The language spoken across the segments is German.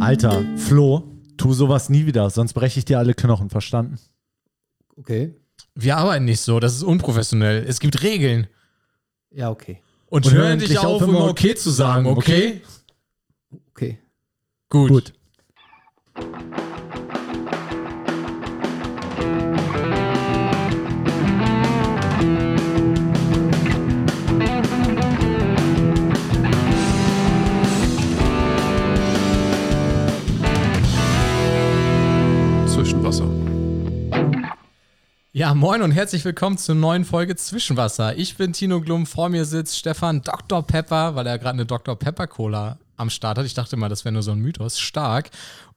Alter, Flo, tu sowas nie wieder, sonst breche ich dir alle Knochen, verstanden? Okay. Wir arbeiten nicht so, das ist unprofessionell. Es gibt Regeln. Ja, okay. Und, Und hören dich auf, auf, immer immer okay zu sagen, okay? Okay. Gut. Gut. Ja, moin und herzlich willkommen zur neuen Folge Zwischenwasser. Ich bin Tino Glum, vor mir sitzt Stefan Dr. Pepper, weil er gerade eine Dr. Pepper Cola am Start hat. Ich dachte mal, das wäre nur so ein Mythos. Stark.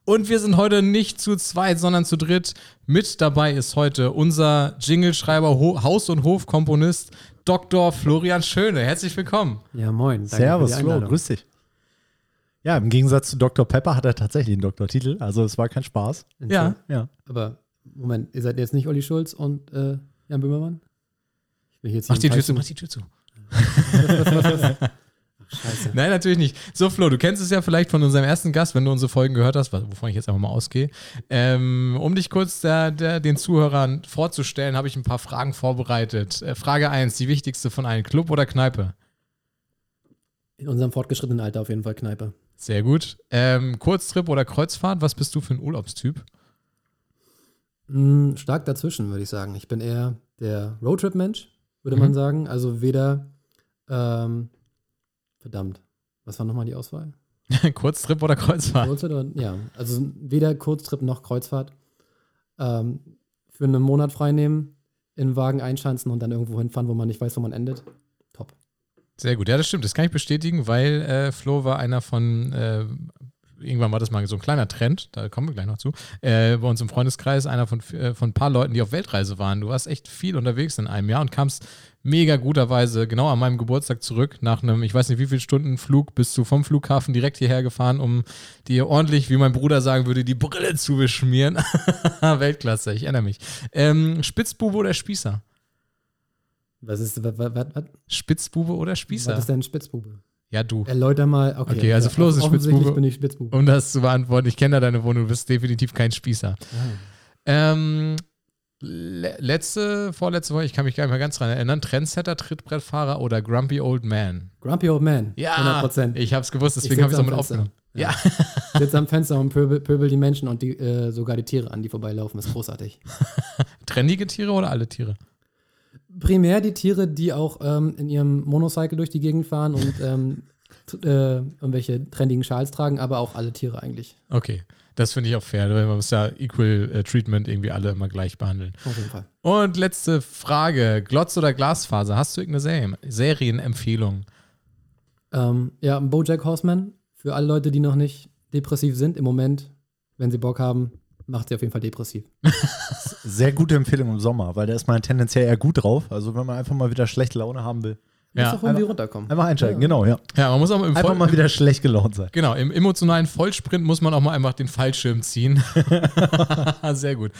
Und wir sind heute nicht zu zweit, sondern zu dritt. Mit dabei ist heute unser Jingleschreiber, Ho Haus- und Hofkomponist Dr. Florian Schöne. Herzlich willkommen. Ja, moin. Danke Servus, Flo, grüß dich. Ja, im Gegensatz zu Dr. Pepper hat er tatsächlich einen Doktortitel, also es war kein Spaß. Ja. Ja. Aber Moment, ihr seid jetzt nicht Olli Schulz und äh, Jan Böhmermann? Ich will jetzt Mach die Tür zu, mach die Tür zu. scheiße. Nein, natürlich nicht. So, Flo, du kennst es ja vielleicht von unserem ersten Gast, wenn du unsere Folgen gehört hast, wovon ich jetzt einfach mal ausgehe. Ähm, um dich kurz der, der, den Zuhörern vorzustellen, habe ich ein paar Fragen vorbereitet. Äh, Frage 1, die wichtigste von allen: Club oder Kneipe? In unserem fortgeschrittenen Alter auf jeden Fall Kneipe. Sehr gut. Ähm, Kurztrip oder Kreuzfahrt? Was bist du für ein Urlaubstyp? Hm, stark dazwischen, würde ich sagen. Ich bin eher der Roadtrip-Mensch, würde Mhm. man sagen. Also weder, ähm, verdammt, was war nochmal die Auswahl? Kurztrip oder Kreuzfahrt? Kurztrip oder, ja, also weder Kurztrip noch Kreuzfahrt. Ähm, für einen Monat freinehmen, in den Wagen einschanzen und dann irgendwo hinfahren, wo man nicht weiß, wo man endet. Top. Sehr gut, ja, das stimmt. Das kann ich bestätigen, weil äh, Flo war einer von, äh, irgendwann war das mal so ein kleiner Trend, da kommen wir gleich noch zu, äh, bei uns im Freundeskreis, einer von, äh, von ein paar Leuten, die auf Weltreise waren. Du warst echt viel unterwegs in einem Jahr und kamst mega guterweise genau an meinem Geburtstag zurück, nach einem, ich weiß nicht wie viel Stunden Flug, bist du vom Flughafen direkt hierher gefahren, um dir ordentlich, wie mein Bruder sagen würde, die Brille zu beschmieren. Weltklasse, ich erinnere mich. Ähm, Spitzbube oder Spießer? Was ist, was, was, was, Spitzbube oder Spießer? was ist denn ein Spitzbube? Ja, du. Erläuter mal. Okay, Okay, also Flo ist ein Spitzbube. bin ich Spitzbube. Um das zu beantworten, ich kenne da deine Wohnung, du bist definitiv kein Spießer. Ah. Ähm, le letzte, vorletzte Woche, ich kann mich gar nicht mehr ganz dran erinnern, Trendsetter, Trittbrettfahrer oder Grumpy Old Man? Grumpy Old Man. Ja, 100 Prozent. ich habe es gewusst, deswegen habe ich es Fenster. aufgenommen. Ja, Sitzt am Fenster und pöbel, pöbel die Menschen und die, äh, sogar die Tiere an, die vorbeilaufen. Ist großartig. trendige Tiere oder alle Tiere? Primär die Tiere, die auch ähm, in ihrem Monocycle durch die Gegend fahren und ähm, äh, irgendwelche trendigen Schals tragen, aber auch alle Tiere eigentlich. Okay, das finde ich auch fair, weil man muss ja Equal äh, Treatment irgendwie alle immer gleich behandeln. Auf jeden Fall. Und letzte Frage, Glotz oder Glasfaser? Hast du irgendeine Serien Serienempfehlung? Ähm, ja, Bojack Horseman. Für alle Leute, die noch nicht depressiv sind, im Moment, wenn sie Bock haben, macht sie auf jeden Fall depressiv. Sehr gute Empfehlung im Sommer, weil da ist man tendenziell eher gut drauf. Also wenn man einfach mal wieder schlechte Laune haben will, Ja, Muss auch irgendwie runterkommen. einfach einsteigen. Genau, ja. Ja, man muss auch im Einfach Voll- mal wieder schlecht gelaunt sein. Genau, im emotionalen Vollsprint muss man auch mal einfach den Fallschirm ziehen. Sehr gut.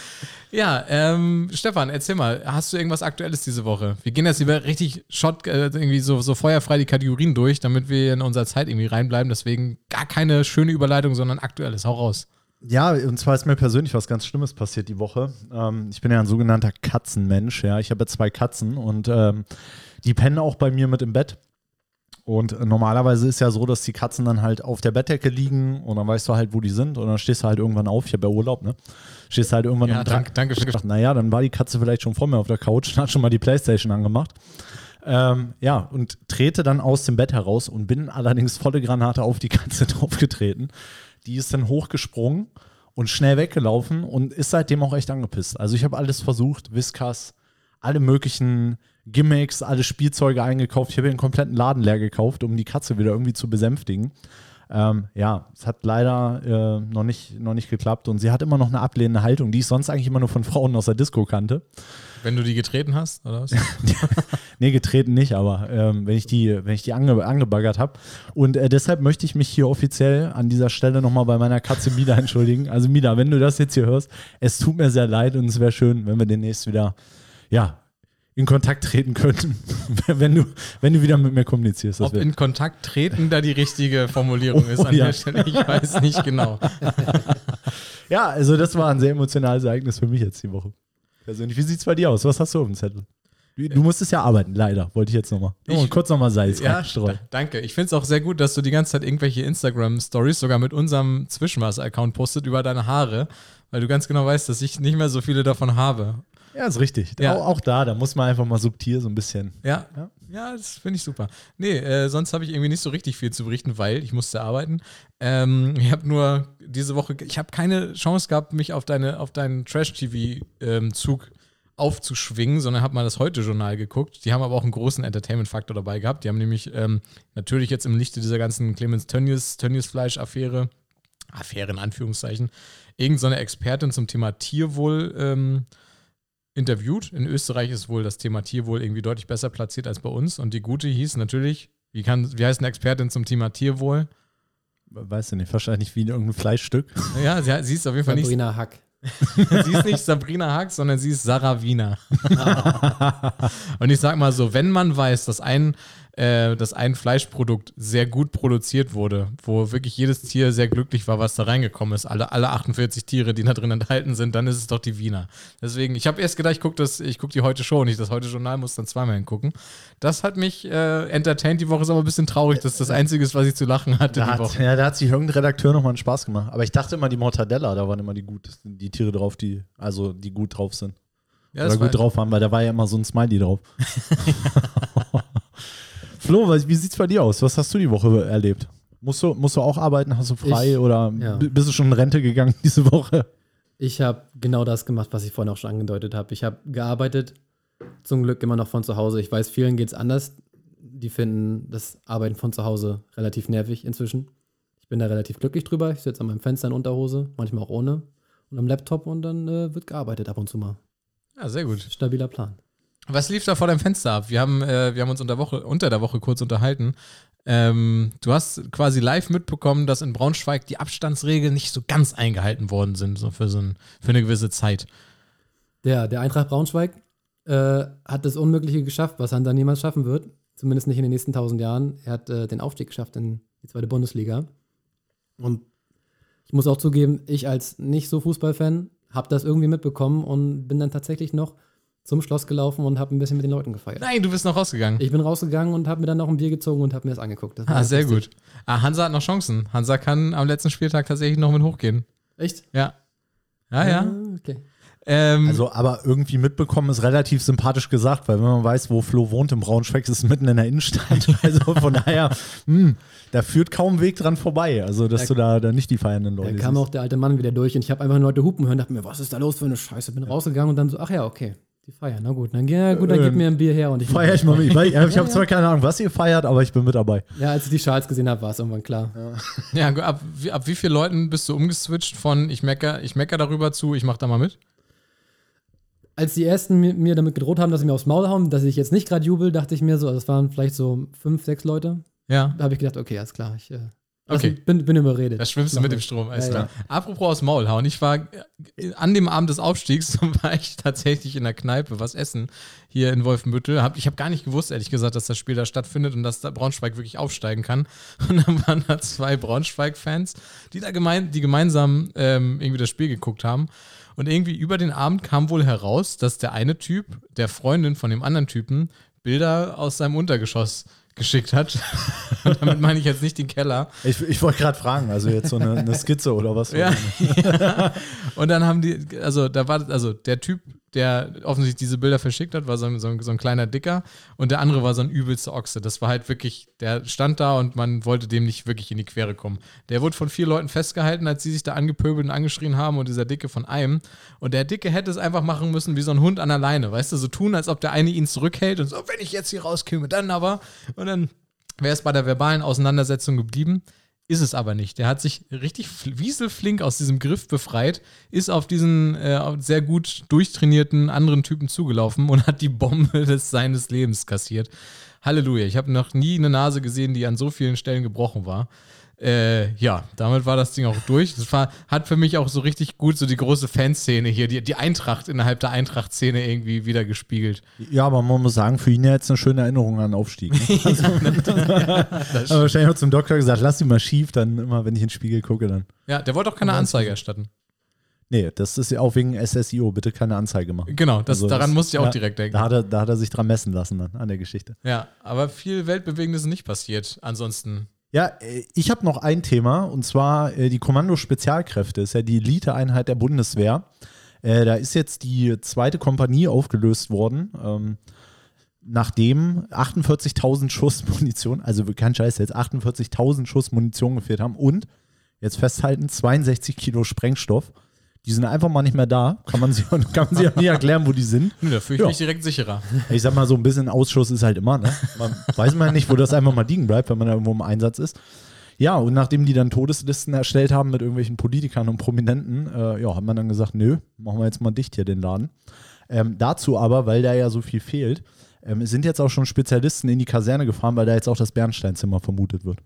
Ja, ähm, Stefan, erzähl mal, hast du irgendwas Aktuelles diese Woche? Wir gehen jetzt lieber richtig Shot, äh, irgendwie so, so feuerfrei die Kategorien durch, damit wir in unserer Zeit irgendwie reinbleiben. Deswegen gar keine schöne Überleitung, sondern aktuelles. Hau raus. Ja, und zwar ist mir persönlich was ganz Schlimmes passiert die Woche. Ähm, ich bin ja ein sogenannter Katzenmensch, ja. Ich habe zwei Katzen und ähm, die pennen auch bei mir mit im Bett. Und normalerweise ist ja so, dass die Katzen dann halt auf der Bettdecke liegen und dann weißt du halt, wo die sind und dann stehst du halt irgendwann auf. Ich habe ja Urlaub, ne? Stehst halt irgendwann Ja, um danke, danke schön. naja, dann war die Katze vielleicht schon vor mir auf der Couch und hat schon mal die Playstation angemacht. Ähm, ja, und trete dann aus dem Bett heraus und bin allerdings volle Granate auf die Katze draufgetreten. Die ist dann hochgesprungen und schnell weggelaufen und ist seitdem auch echt angepisst. Also ich habe alles versucht, Whiskas, alle möglichen Gimmicks, alle Spielzeuge eingekauft. Ich habe den kompletten Laden leer gekauft, um die Katze wieder irgendwie zu besänftigen. Ähm, ja, es hat leider äh, noch, nicht, noch nicht geklappt und sie hat immer noch eine ablehnende Haltung, die ich sonst eigentlich immer nur von Frauen aus der Disco kannte. Wenn du die getreten hast, oder was? Nee, getreten nicht, aber ähm, wenn ich die, wenn ich die ange, angebaggert habe. Und äh, deshalb möchte ich mich hier offiziell an dieser Stelle nochmal bei meiner Katze Mida entschuldigen. Also Mida, wenn du das jetzt hier hörst, es tut mir sehr leid und es wäre schön, wenn wir demnächst wieder ja, in Kontakt treten können, wenn du, wenn du wieder mit mir kommunizierst. Ob wär- in Kontakt treten da die richtige Formulierung ist Oh, an ja. der Stelle, ich weiß nicht genau. ja, also das war ein sehr emotionales Ereignis für mich jetzt die Woche. Persönlich. Wie sieht's bei dir aus? Was hast du auf dem Zettel? Du, du musstest ja arbeiten, leider. Wollte ich jetzt nochmal. Ich- kurz nochmal Salz Ja, reinstreuen. da- danke. Ich finde es auch sehr gut, dass du die ganze Zeit irgendwelche Instagram-Stories sogar mit unserem Zwischenmaß-Account postet über deine Haare, weil du ganz genau weißt, dass ich nicht mehr so viele davon habe. Ja, ist richtig. Ja. Auch, auch da, da muss man einfach mal subtil so ein bisschen. Ja, Ja. Ja. das finde ich super. Nee, äh, sonst habe ich irgendwie nicht so richtig viel zu berichten, weil ich musste arbeiten. Ähm, ich habe nur diese Woche, ich habe keine Chance gehabt, mich auf, deine, auf deinen Trash-TV-Zug aufzuschwingen, sondern habe mal das Heute-Journal geguckt. Die haben aber auch einen großen Entertainment-Faktor dabei gehabt. Die haben nämlich ähm, natürlich jetzt im Lichte dieser ganzen Clemens Tönnies, Tönnies-Fleisch-Affäre, Affäre in Anführungszeichen, irgendeine so Expertin zum Thema Tierwohl ähm, interviewt. In Österreich ist wohl das Thema Tierwohl irgendwie deutlich besser platziert als bei uns. Und die gute hieß natürlich, wie, kann, wie heißt eine Expertin zum Thema Tierwohl? Weiß ich nicht, wahrscheinlich wie irgendein Fleischstück. Ja, sie, sie ist auf jeden Fall nicht, Sabrina Hack. sie ist nicht Sabrina Hack, sondern sie ist Sarah Wiener. Und ich sag mal so, wenn man weiß, dass ein, äh, dass ein Fleischprodukt sehr gut produziert wurde, wo wirklich jedes Tier sehr glücklich war, was da reingekommen ist, alle, alle 48 Tiere, die da drin enthalten sind, dann ist es doch die Wiener. Deswegen, ich habe erst gedacht, ich gucke guck die heute Show nicht. Das heute Journal muss dann zweimal hingucken. Das hat mich äh, entertained. Die Woche ist aber ein bisschen traurig, dass das Einzige ist, was ich zu lachen hatte Da die hat, Woche. ja, da hat sich irgendein Redakteur nochmal einen Spaß gemacht. Aber ich dachte immer, die Mortadella, da waren immer die gut, die Tiere drauf, die, also die gut drauf sind. Ja, Oder gut drauf waren, weil da war ja immer so ein Smiley drauf. Flo, wie sieht's bei dir aus? Was hast du die Woche erlebt? Musst du, musst du auch arbeiten? Hast du frei Ich- oder ja. bist du schon in Rente gegangen diese Woche? Ich habe genau das gemacht, was ich vorhin auch schon angedeutet habe. Ich habe gearbeitet, zum Glück immer noch von zu Hause. Ich weiß, vielen geht es anders. Die finden das Arbeiten von zu Hause relativ nervig inzwischen. Ich bin da relativ glücklich drüber. Ich sitze an meinem Fenster in Unterhose, manchmal auch ohne, und am Laptop und dann äh, wird gearbeitet ab und zu mal. ja, sehr gut. Stabiler Plan. Was lief da vor deinem Fenster ab? Wir haben, äh, wir haben uns unter, Woche, unter der Woche kurz unterhalten. Ähm, du hast quasi live mitbekommen, dass in Braunschweig die Abstandsregeln nicht so ganz eingehalten worden sind, so für, so ein, für eine gewisse Zeit. Der, der Eintracht Braunschweig äh, hat das Unmögliche geschafft, was Hansa niemals schaffen wird. Zumindest nicht in den nächsten tausend Jahren. Er hat äh, den Aufstieg geschafft in die zweite Bundesliga. Und ich muss auch zugeben, ich als nicht so Fußballfan habe das irgendwie mitbekommen und bin dann tatsächlich noch zum Schloss gelaufen und habe ein bisschen mit den Leuten gefeiert. Nein, du bist noch rausgegangen. Ich bin rausgegangen und habe mir dann noch ein Bier gezogen und habe mir das angeguckt. Das ah, sehr lustig. gut. Ah, Hansa hat noch Chancen. Hansa kann am letzten Spieltag tatsächlich noch mit hochgehen. Echt? Ja. Ja, ja. Ah, Okay. Ähm, Also, aber irgendwie mitbekommen ist relativ sympathisch gesagt, weil wenn man weiß, wo Flo wohnt im Braunschweig, ist es mitten in der Innenstadt. Also von daher, hm, da führt kaum Weg dran vorbei. Also, dass Da- du da, da nicht die feiernden Da Leute kam siehst. auch der alte Mann wieder durch und ich habe einfach nur Leute hupen hören und dachte mir, was ist da los für eine Scheiße? Bin rausgegangen und dann so, ach ja, okay, die feiern, na gut. Dann, ja, gut, dann Ähm, gib mir ein Bier her und ich Feier ich mal mit. Ich, ich habe zwar keine Ahnung, was ihr feiert, aber ich bin mit dabei. Ja, als ich die Schals gesehen habe, war es irgendwann klar. ja, ab, wie- ab wie vielen Leuten bist du umgeswitcht von ich mecker, ich mecker darüber zu, ich mach da mal mit? Als die ersten mir, mir damit gedroht haben, dass sie mir aufs Maul hauen, dass ich jetzt nicht gerade jubel, dachte ich mir so, also es waren vielleicht so fünf, sechs Leute. Ja. Da habe ich gedacht, okay, alles klar, ich äh, Okay. mich- bin, bin überredet. Da schwimmst du mit dem Strom. Alles Ja, klar. Apropos aus Maul hauen. Ich war äh, an dem Abend des Aufstiegs, war ich tatsächlich in der Kneipe was essen hier in Wolfenbüttel. Hab, ich habe gar nicht gewusst, ehrlich gesagt, dass das Spiel da stattfindet und dass da Braunschweig wirklich aufsteigen kann. Und dann waren da zwei Braunschweig-Fans, die da gemein, die gemeinsam ähm, irgendwie das Spiel geguckt haben. Und irgendwie über den Abend kam wohl heraus, dass der eine Typ der Freundin von dem anderen Typen Bilder aus seinem Untergeschoss geschickt hat. Und damit meine ich jetzt nicht den Keller, Ich, ich wollte gerade fragen, also jetzt so eine, eine Skizze oder was? Ja. Und dann haben die, also da war, also der Typ, der offensichtlich diese Bilder verschickt hat, war so ein, so ein, so ein kleiner Dicker und der andere war so ein übelster Ochse. Das war halt wirklich, der stand da und man wollte dem nicht wirklich in die Quere kommen. Der wurde von vier Leuten festgehalten, als sie sich da angepöbelt und angeschrien haben und dieser Dicke von einem. Und der Dicke hätte es einfach machen müssen wie so ein Hund an der Leine, weißt du, so tun, als ob der eine ihn zurückhält und so, wenn ich jetzt hier rauskomme, dann aber. Und dann wäre es bei der verbalen Auseinandersetzung geblieben. Ist es aber nicht. Der hat sich richtig fl- wieselflink aus diesem Griff befreit, ist auf diesen äh, sehr gut durchtrainierten anderen Typen zugelaufen und hat die Bombe des seines Lebens kassiert. Halleluja. Ich habe noch nie eine Nase gesehen, die an so vielen Stellen gebrochen war. Äh, ja, damit war das Ding auch durch. Das war, hat für mich auch so richtig gut so die große Fanszene hier, die, die Eintracht innerhalb der Eintracht-Szene irgendwie wieder gespiegelt. Ja, aber man muss sagen, für ihn ja jetzt eine schöne Erinnerung an den Aufstieg. Ne? aber wahrscheinlich hat zum Doktor gesagt, lass ihn mal schief, dann immer, wenn ich in den Spiegel gucke, dann. Ja, der wollte auch keine Anzeige erstatten. Nee, das ist ja auch wegen SSIO, bitte keine Anzeige machen. Genau, das, Also daran das- musste ich auch ja, direkt denken. Da hat, er, da hat er sich dran messen lassen dann an der Geschichte. Ja, aber viel Weltbewegendes ist nicht passiert. Ansonsten. Ja, äh, ich habe noch ein Thema und zwar äh, die Kommando Spezialkräfte. Ist ja die Eliteeinheit der Bundeswehr. Äh, Da ist jetzt die zweite Kompanie aufgelöst worden, ähm, nachdem 48.000 Schuss Munition, also kein Scheiß, jetzt 48.000 Schuss Munition gefehlt haben und jetzt festhalten 62 Kilo Sprengstoff. Die sind einfach mal nicht mehr da. Kann man sich, kann man sich auch nie erklären, wo die sind. Nö, da fühle ich Ja. mich direkt sicherer. Ich sag mal, so ein bisschen Ausschuss ist halt immer, ne? Man weiß man ja nicht, wo das einfach mal liegen bleibt, wenn man da irgendwo im Einsatz ist. Ja, und nachdem die dann Todeslisten erstellt haben mit irgendwelchen Politikern und Prominenten, äh, ja, hat man dann gesagt, nö, machen wir jetzt mal dicht hier den Laden. Ähm, dazu aber, weil da ja so viel fehlt, ähm, sind jetzt auch schon Spezialisten in die Kaserne gefahren, weil da jetzt auch das Bernsteinzimmer vermutet wird.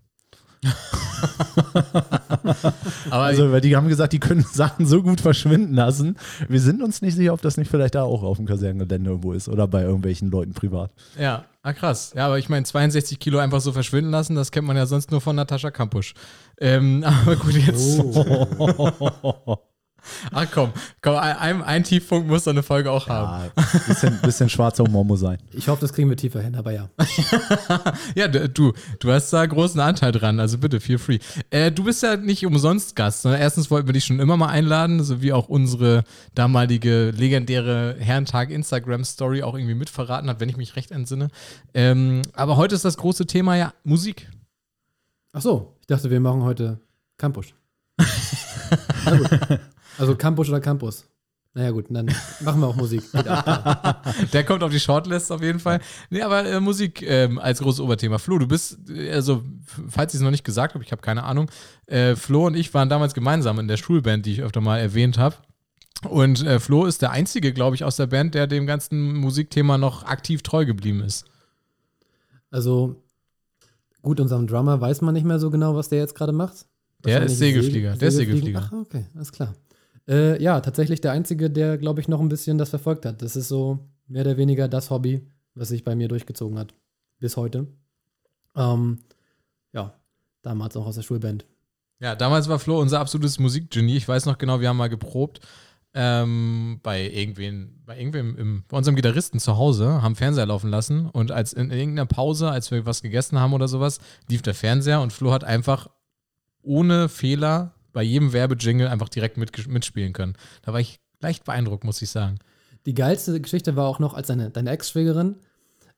Aber Also, weil die haben gesagt, die können Sachen so gut verschwinden lassen. Wir sind uns nicht sicher, ob das nicht vielleicht da auch auf dem Kasernengelände irgendwo ist oder bei irgendwelchen Leuten privat. Ja, ah, krass. Ja, aber ich meine, 62 Kilo einfach so verschwinden lassen, das kennt man ja sonst nur von Natascha Kampusch. Ähm, aber gut, jetzt. Ach komm, komm ein, ein Tiefpunkt muss so eine Folge auch haben. Ja, bisschen, bisschen schwarzer Humor muss sein. Ich hoffe, das kriegen wir tiefer hin, aber ja. Ja, du, du hast da großen Anteil dran, also bitte, feel free. Äh, du bist ja nicht umsonst Gast, sondern erstens wollten wir dich schon immer mal einladen, sowie auch unsere damalige legendäre Herrentag Instagram-Story auch irgendwie mitverraten hat, wenn ich mich recht entsinne. Ähm, aber heute ist das große Thema ja Musik. Ach so, ich dachte, wir machen heute Campus. Na gut. Also Campus oder Campus. Naja gut, dann machen wir auch Musik. Der kommt auf die Shortlist auf jeden Fall. Nee, aber äh, Musik ähm, als großes Oberthema. Flo, du bist, äh, also, falls ich es noch nicht gesagt habe, ich habe keine Ahnung. Äh, Flo und ich waren damals gemeinsam in der Schulband, die ich öfter mal erwähnt habe. Und äh, Flo ist der Einzige, glaube ich, aus der Band, der dem ganzen Musikthema noch aktiv treu geblieben ist. Also gut, unserem Drummer weiß man nicht mehr so genau, was der jetzt gerade macht. Der ist Segelflieger, Segel- der ist. Segelflieger. Ach, okay, alles klar. Äh, ja, tatsächlich der Einzige, der, glaube ich, noch ein bisschen das verfolgt hat. Das ist so mehr oder weniger das Hobby, was sich bei mir durchgezogen hat. Bis heute. Ähm, ja, damals auch aus der Schulband. Ja, damals war Flo unser absolutes Musikgenie. Ich weiß noch genau, wir haben mal geprobt ähm, bei irgendwen, bei irgendwem im, bei unserem Gitarristen zu Hause, haben Fernseher laufen lassen und als in, irgendeiner Pause, als wir was gegessen haben oder sowas, lief der Fernseher und Flo hat einfach ohne Fehler bei jedem Werbejingle einfach direkt mitges- mitspielen können. Da war ich leicht beeindruckt, muss ich sagen. Die geilste Geschichte war auch noch, als deine, deine Ex-Schwägerin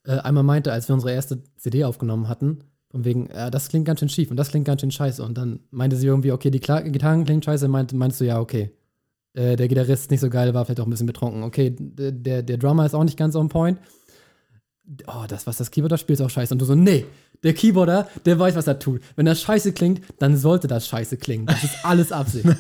äh, einmal meinte, als wir unsere erste CD aufgenommen hatten, von wegen, äh, das klingt ganz schön schief und das klingt ganz schön scheiße. Und dann meinte sie irgendwie, okay, die Gitarren klingen scheiße, meint, meinst du, ja, okay. Äh, der Gitarrist ist nicht so geil, war vielleicht auch ein bisschen betrunken. Okay, der, der Drummer ist auch nicht ganz on point. Oh, das, was das Keyboarder spielt, ist auch scheiße. Und du so, nee, der Keyboarder, der weiß, was er tut. Wenn das scheiße klingt, dann sollte das scheiße klingen. Das ist alles Absicht.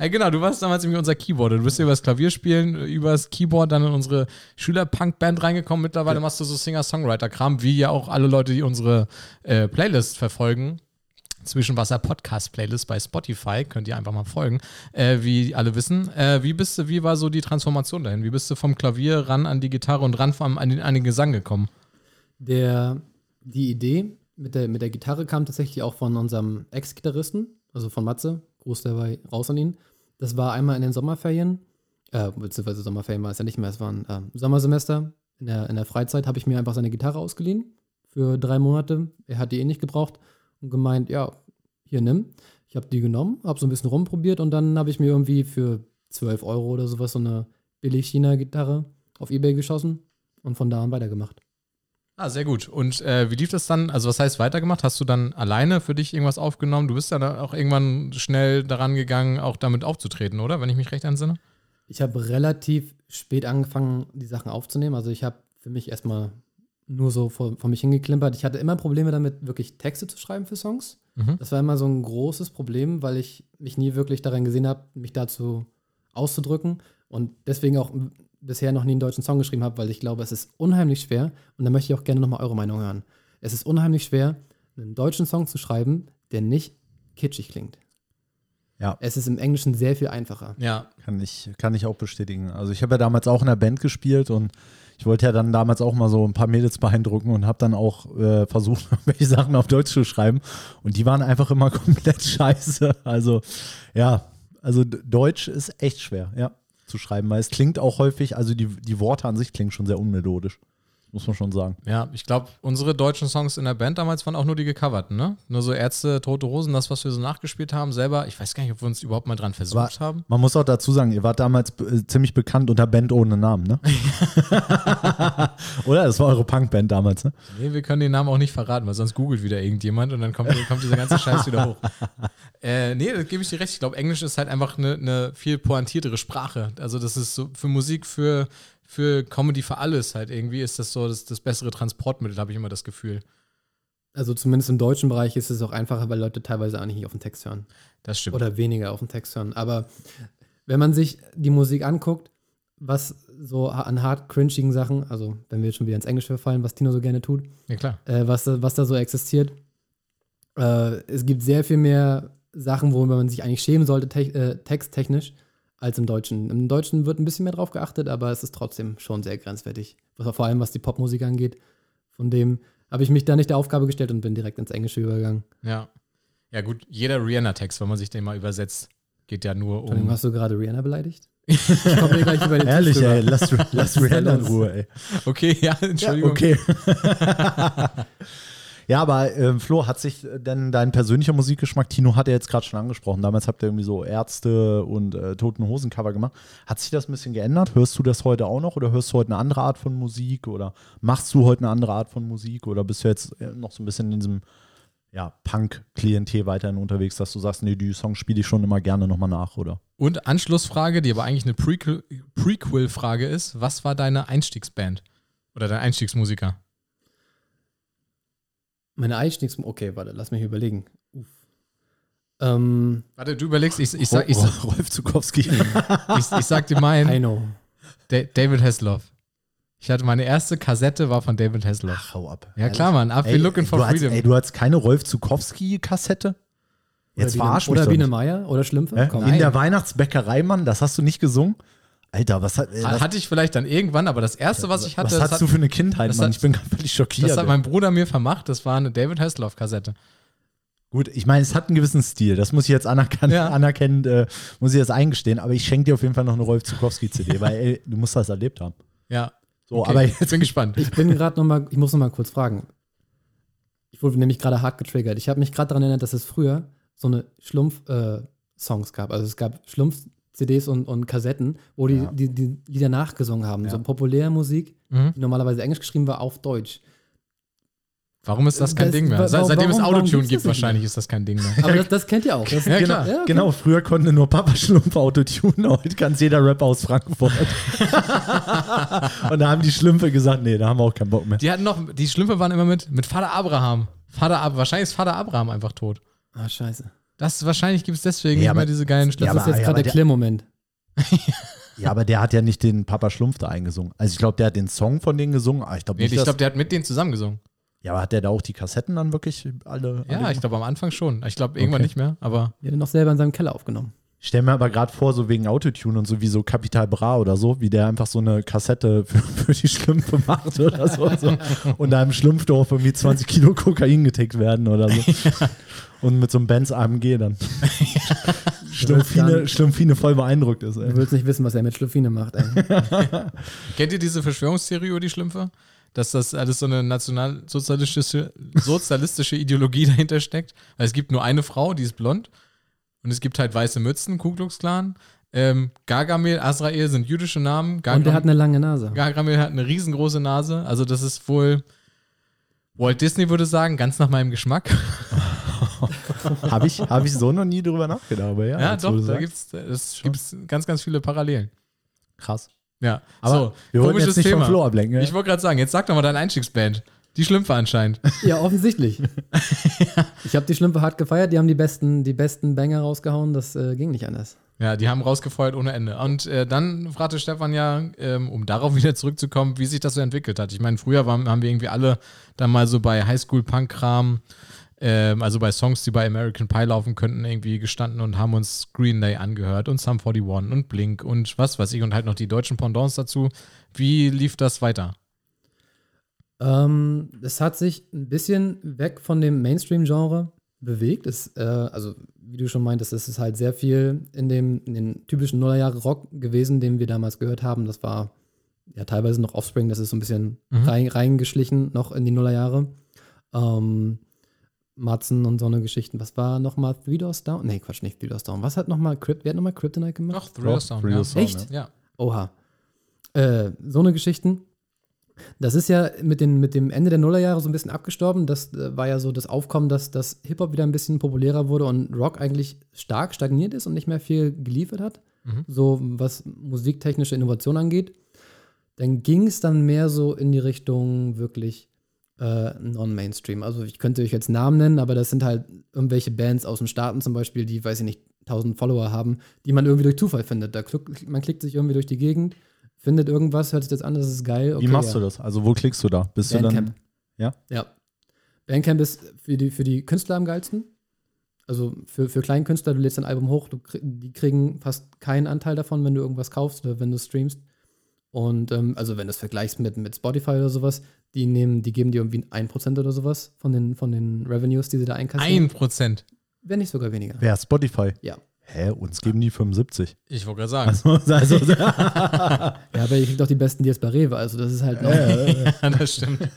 Ja, genau, du warst damals irgendwie unser Keyboarder. Du bist ja über das Klavierspielen, über das Keyboard dann in unsere Schüler-Punk-Band reingekommen. Mittlerweile machst du so Singer-Songwriter-Kram, wie ja auch alle Leute, die unsere äh, Playlist verfolgen. Zwischenwasser Podcast Playlist bei Spotify, könnt ihr einfach mal folgen, äh, wie alle wissen. Äh, wie bist du, wie war so die Transformation dahin? Wie bist du vom Klavier ran an die Gitarre und ran vom, an, den, an den Gesang gekommen? Der, die Idee mit der, mit der Gitarre kam tatsächlich auch von unserem Ex-Gitarristen, also von Matze. Gruß dabei raus an ihn. Das war einmal in den Sommerferien, äh, beziehungsweise Sommerferien war es ja nicht mehr, es war ein äh, Sommersemester. In der, in der Freizeit habe ich mir einfach seine Gitarre ausgeliehen für drei Monate. Er hat die eh nicht gebraucht und gemeint, ja, hier nimm. Ich habe die genommen, habe so ein bisschen rumprobiert und dann habe ich mir irgendwie für 12 Euro oder sowas so eine Billig-China-Gitarre auf Ebay geschossen und von da an weitergemacht. Ah, sehr gut. Und äh, wie lief das dann? Also, was heißt weitergemacht? Hast du dann alleine für dich irgendwas aufgenommen? Du bist ja dann auch irgendwann schnell daran gegangen, auch damit aufzutreten, oder? Wenn ich mich recht entsinne? Ich habe relativ spät angefangen, die Sachen aufzunehmen. Also ich habe für mich erstmal nur so vor, vor mich hingeklimpert. Ich hatte immer Probleme damit, wirklich Texte zu schreiben für Songs. Mhm. Das war immer so ein großes Problem, weil ich mich nie wirklich daran gesehen habe, mich dazu auszudrücken und deswegen auch bisher noch nie einen deutschen Song geschrieben habe, weil ich glaube, es ist unheimlich schwer und da möchte ich auch gerne nochmal eure Meinung hören. Es ist unheimlich schwer, einen deutschen Song zu schreiben, der nicht kitschig klingt. Ja. Es ist im Englischen sehr viel einfacher. Ja, Kann ich, kann ich auch bestätigen. Also ich habe ja damals auch in der Band gespielt und ich wollte ja dann damals auch mal so ein paar Mädels beeindrucken und habe dann auch äh, versucht, welche Sachen auf Deutsch zu schreiben. Und die waren einfach immer komplett scheiße. Also ja, also Deutsch ist echt schwer, ja, zu schreiben, weil es klingt auch häufig, also die, die Worte an sich klingen schon sehr unmelodisch. Muss man schon sagen. ja, ich glaube, unsere deutschen Songs in der Band damals waren auch nur die gecoverten, ne? Nur so Ärzte, Tote Hosen, das, was wir so nachgespielt haben, selber. Ich weiß gar nicht, ob wir uns überhaupt mal dran versucht Aber haben. Man muss auch dazu sagen, ihr wart damals äh, ziemlich bekannt unter Band ohne Namen, ne? Oder? Das war eure Punkband damals, ne? Nee, wir können den Namen auch nicht verraten, weil sonst googelt wieder irgendjemand und dann kommt, kommt dieser ganze Scheiß wieder hoch. Äh, nee, da gebe ich dir recht. Ich glaube, Englisch ist halt einfach eine, eine viel pointiertere Sprache. Also, das ist so für Musik, für, für Comedy, für alles halt irgendwie ist das so das, das bessere Transportmittel, habe ich immer das Gefühl. Also zumindest im deutschen Bereich ist es auch einfacher, weil Leute teilweise auch nicht auf den Text hören. Das stimmt. Oder weniger auf den Text hören. Aber wenn man sich die Musik anguckt, was so an hart cringigen Sachen, also wenn wir jetzt schon wieder ins Englische verfallen, was Tino so gerne tut, ja, klar. äh, was, da, was da so existiert. Äh, es gibt sehr viel mehr Sachen, worüber man sich eigentlich schämen sollte, te äh, texttechnisch, als im Deutschen. Im Deutschen wird ein bisschen mehr drauf geachtet, aber es ist trotzdem schon sehr grenzwertig. Was, vor allem was die Popmusik angeht. Von dem habe ich mich da nicht der Aufgabe gestellt und bin direkt ins Englische übergegangen. Ja. Ja, gut, jeder Rihanna-Text, wenn man sich den mal übersetzt, geht ja nur Entschuldigung, um. hast du gerade Rihanna beleidigt? Ich komme hier gleich über den Ehrlich, Tisch ey, lass, lass Rihanna in? Ruhe, ey. Okay, ja, Ja, Entschuldigung. okay. ja, aber ähm, Flo, hat sich denn dein persönlicher Musikgeschmack, Tino hat ja jetzt gerade schon angesprochen, damals habt ihr irgendwie so Ärzte und äh, Toten Hosen Cover gemacht. Hat sich das ein bisschen geändert? Hörst du das heute auch noch oder hörst du heute eine andere Art von Musik oder machst du heute eine andere Art von Musik oder bist du jetzt äh, noch so ein bisschen in diesem ja, Punk-Klientel weiterhin unterwegs, dass du sagst, nee, die Songs spiele ich schon immer gerne nochmal nach, oder? Und Anschlussfrage, die aber eigentlich eine Prequel- Prequel-Frage ist: Was war deine Einstiegsband? Oder dein Einstiegsmusiker? Meine Einstiegs... Okay, warte, lass mich überlegen. Uff. Ähm, Warte, du überlegst, ich, ich, sag, ich, sag- Rolf Zukowski. ich, ich sag dir I meinen, know. Da- David Hasselhoff. Ich hatte meine erste Kassette, war von David Hasselhoff. Ach, hau ab. Ja, klar, Mann. Up, we looking for du hast, freedom. ey, du hattest keine Rolf Zukowski-Kassette? Jetzt verarsch mich Oder Biene. Meier oder Schlümpfe? Komm. In der Weihnachtsbäckerei, Mann, das hast du nicht gesungen? Alter, was, hat, äh, was, hatte ich vielleicht dann irgendwann, aber das erste, was ich hatte, was hast hat, du für eine Kindheit, Mann? hat- ich bin gerade völlig schockiert. das hat ey. mein Bruder mir vermacht. Das war eine David Hasselhoff-Kassette. Gut, ich meine, es hat einen gewissen Stil. Das muss ich jetzt anerkennen, Ja. anerkennen äh, muss ich jetzt eingestehen. Aber ich schenke dir auf jeden Fall noch eine Rolf Zukowski-CD, weil ey, du musst das erlebt haben. Ja. So, Okay, aber ich jetzt bin gespannt. Ich bin gerade noch mal, ich muss noch mal kurz fragen. Ich wurde nämlich gerade hart getriggert. Ich habe mich gerade daran erinnert, dass es früher so eine Schlumpf-Songs gab. Also es gab Schlumpf-CDs und, und Kassetten, wo die, Ja. die, die Lieder nachgesungen haben. Ja. So Populärmusik, Mhm. die normalerweise englisch geschrieben war, auf Deutsch. Warum ist das kein Das- Ding mehr? wa- Se- Seitdem es warum- warum Autotune gibt, wahrscheinlich ist das kein Ding mehr. Aber das, das kennt ihr auch. Das, Ja, genau. Ja, okay. genau, früher konnte nur Papa Schlumpf Autotune, heute kann es jeder Rapper aus Frankfurt. und da haben die Schlümpfe gesagt, nee, da haben wir auch keinen Bock mehr. Die hatten noch, die Schlümpfe waren immer mit, mit Vater Abraham. Vater Ab wahrscheinlich ist Vater Abraham einfach tot. Ah, scheiße. Das wahrscheinlich gibt es deswegen Ja, nicht aber- diese geilen Das Schlümpfe. Ja, ist aber- jetzt ja, gerade aber der Klär-Moment. Ja, aber der hat ja nicht den Papa Schlumpf da eingesungen. Also ich glaube, der hat den Song von denen gesungen. aber ich glaube Nee, ich glaube, der hat mit denen zusammengesungen. ja, aber hat der da auch die Kassetten dann wirklich alle? Ja, alle ich glaube am Anfang schon. Ich glaube irgendwann Okay. nicht mehr, aber Der hat ihn noch selber in seinem Keller aufgenommen. Ich stelle mir aber gerade vor, so wegen Autotune und so wie so Capital Bra oder so, wie der einfach so eine Kassette für, für die Schlümpfe macht oder so. so. Und da im Schlumpfdorf irgendwie 20 Kilo Kokain getickt werden oder so. Und mit so einem Benz AMG dann. Schlumpfine, Schlumpfine voll beeindruckt ist. Du Ey. willst nicht wissen, was er mit Schlüpfine macht, ey. kennt ihr diese Verschwörungstheorie über die Schlümpfe? Dass das alles so eine nationalsozialistische sozialistische Ideologie dahinter steckt? Weil es gibt nur eine Frau, die ist blond. Und es gibt halt weiße Mützen, Ku Klux Klan. Ähm, Gargamel, Azrael sind jüdische Namen. Und der hat Gargamel, eine lange Nase. Gargamel hat eine riesengroße Nase. Also das ist wohl, Walt Disney würde sagen, ganz nach meinem Geschmack. Habe ich, hab ich so noch nie drüber nachgedacht. Aber ja, Ja, doch, da gibt's, es gibt ganz, ganz viele Parallelen. krass. Ja, Aber so, wir wollten komisches jetzt nicht Thema. vom Flo ablenken. Ja? Ich wollte gerade sagen, jetzt sag doch mal deine Einstiegsband. Die Schlümpfe anscheinend. Ja, offensichtlich. Ich habe die Schlümpfe hart gefeiert, die haben die besten, die besten Banger rausgehauen, das äh, ging nicht anders. Ja, die haben rausgefeuert ohne Ende. Und äh, dann fragte Stefan ja, ähm, um darauf wieder zurückzukommen, wie sich das so entwickelt hat. Ich meine, früher waren, haben wir irgendwie alle dann mal so bei Highschool-Punk-Kram Ähm, also bei Songs, die bei American Pie laufen könnten, irgendwie gestanden und haben uns Green Day angehört und Sum 41 und Blink und was weiß ich und halt noch die deutschen Pendants dazu. Wie lief das weiter? Ähm, es hat sich ein bisschen weg von dem Mainstream-Genre bewegt. Es, äh, also, wie du schon meintest, es ist halt sehr viel in dem in den typischen Nullerjahre Rock gewesen, den wir damals gehört haben. Das war ja teilweise noch Offspring, das ist so ein bisschen Mhm. rein, reingeschlichen noch in die Nullerjahre. Ähm, Matzen und so eine Geschichten. Was war nochmal Three Doors Down? Nee, Quatsch, nicht Three Doors Down. Was hat nochmal Crypt, wer hat nochmal Kryptonite gemacht? Ach, Thriller Sound. Thriller Ja. Sound, Echt? ja. Oha. Äh, so eine Geschichten. Das ist ja mit, den, mit dem Ende der Nullerjahre so ein bisschen abgestorben. Das äh, war ja so das Aufkommen, dass das Hip-Hop wieder ein bisschen populärer wurde und Rock eigentlich stark stagniert ist und nicht mehr viel geliefert hat. Mhm. So was musiktechnische Innovation angeht. Dann ging es dann mehr so in die Richtung wirklich äh, Non-Mainstream. Also ich könnte euch jetzt Namen nennen, aber das sind halt irgendwelche Bands aus den Staaten zum Beispiel, die, weiß ich nicht, 1000 Follower haben, die man irgendwie durch Zufall findet. Da klick, man klickt sich irgendwie durch die Gegend, findet irgendwas, hört sich das an, das ist geil. Wie machst du das? Also wo klickst du da? Bist Bandcamp. du dann? Ja? Ja. Bandcamp ist für die, für die Künstler am geilsten. Also für, für Kleinkünstler, du lädst ein Album hoch, du, die kriegen fast keinen Anteil davon, wenn du irgendwas kaufst oder wenn du streamst. Und ähm, also wenn du es vergleichst mit, mit Spotify oder sowas, die nehmen, die geben dir irgendwie 1% oder sowas von den, von den Revenues, die sie da einkassieren. Ein Prozent. Wenn nicht sogar weniger. Wer? Spotify? Ja. Hä? Uns geben die 75. Ich wollte gerade sagen. Also, also Ja, aber ihr kriegt auch die besten Deals bei Rewe, also das ist halt noch, Ja, das stimmt.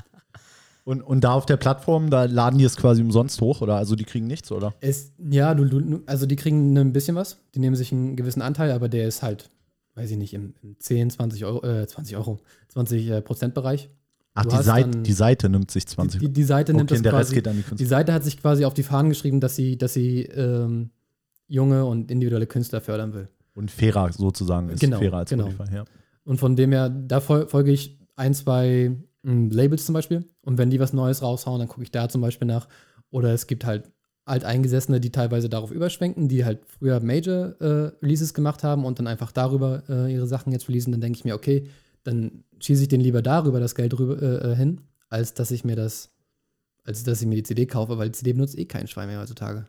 und, und da auf der Plattform, da laden die es quasi umsonst hoch, oder? Also die kriegen nichts, oder? Es, ja, du, du, also die kriegen ein bisschen was. Die nehmen sich einen gewissen Anteil, aber der ist halt, weiß ich nicht, im, im 10, 20 Euro, äh, 20 Euro, 20 äh, Prozent Bereich. Ach, die Seite, dann- die Seite nimmt sich 20. Die, die Seite nimmt okay, das und der Rest quasi, geht an die die Künstler. Seite hat sich quasi auf die Fahnen geschrieben, dass sie, dass sie ähm, junge und individuelle Künstler fördern will. Und fairer sozusagen ist Genau, fairer als genau. Spotify. Ja. Und von dem her, da fol folge ich ein, zwei mh, Labels zum Beispiel. Und wenn die was Neues raushauen, dann gucke ich da zum Beispiel nach. Oder es gibt halt Alteingesessene, die teilweise darauf überschwenken, die halt früher Major-Releases gemacht haben und dann einfach darüber äh, ihre Sachen jetzt releasen. Dann denke ich mir, okay, dann schieße ich den lieber darüber das Geld rüber, äh, äh, hin, als dass ich mir das, als dass ich mir die CD kaufe, weil die CD benutzt eh kein Schwein mehr heutzutage.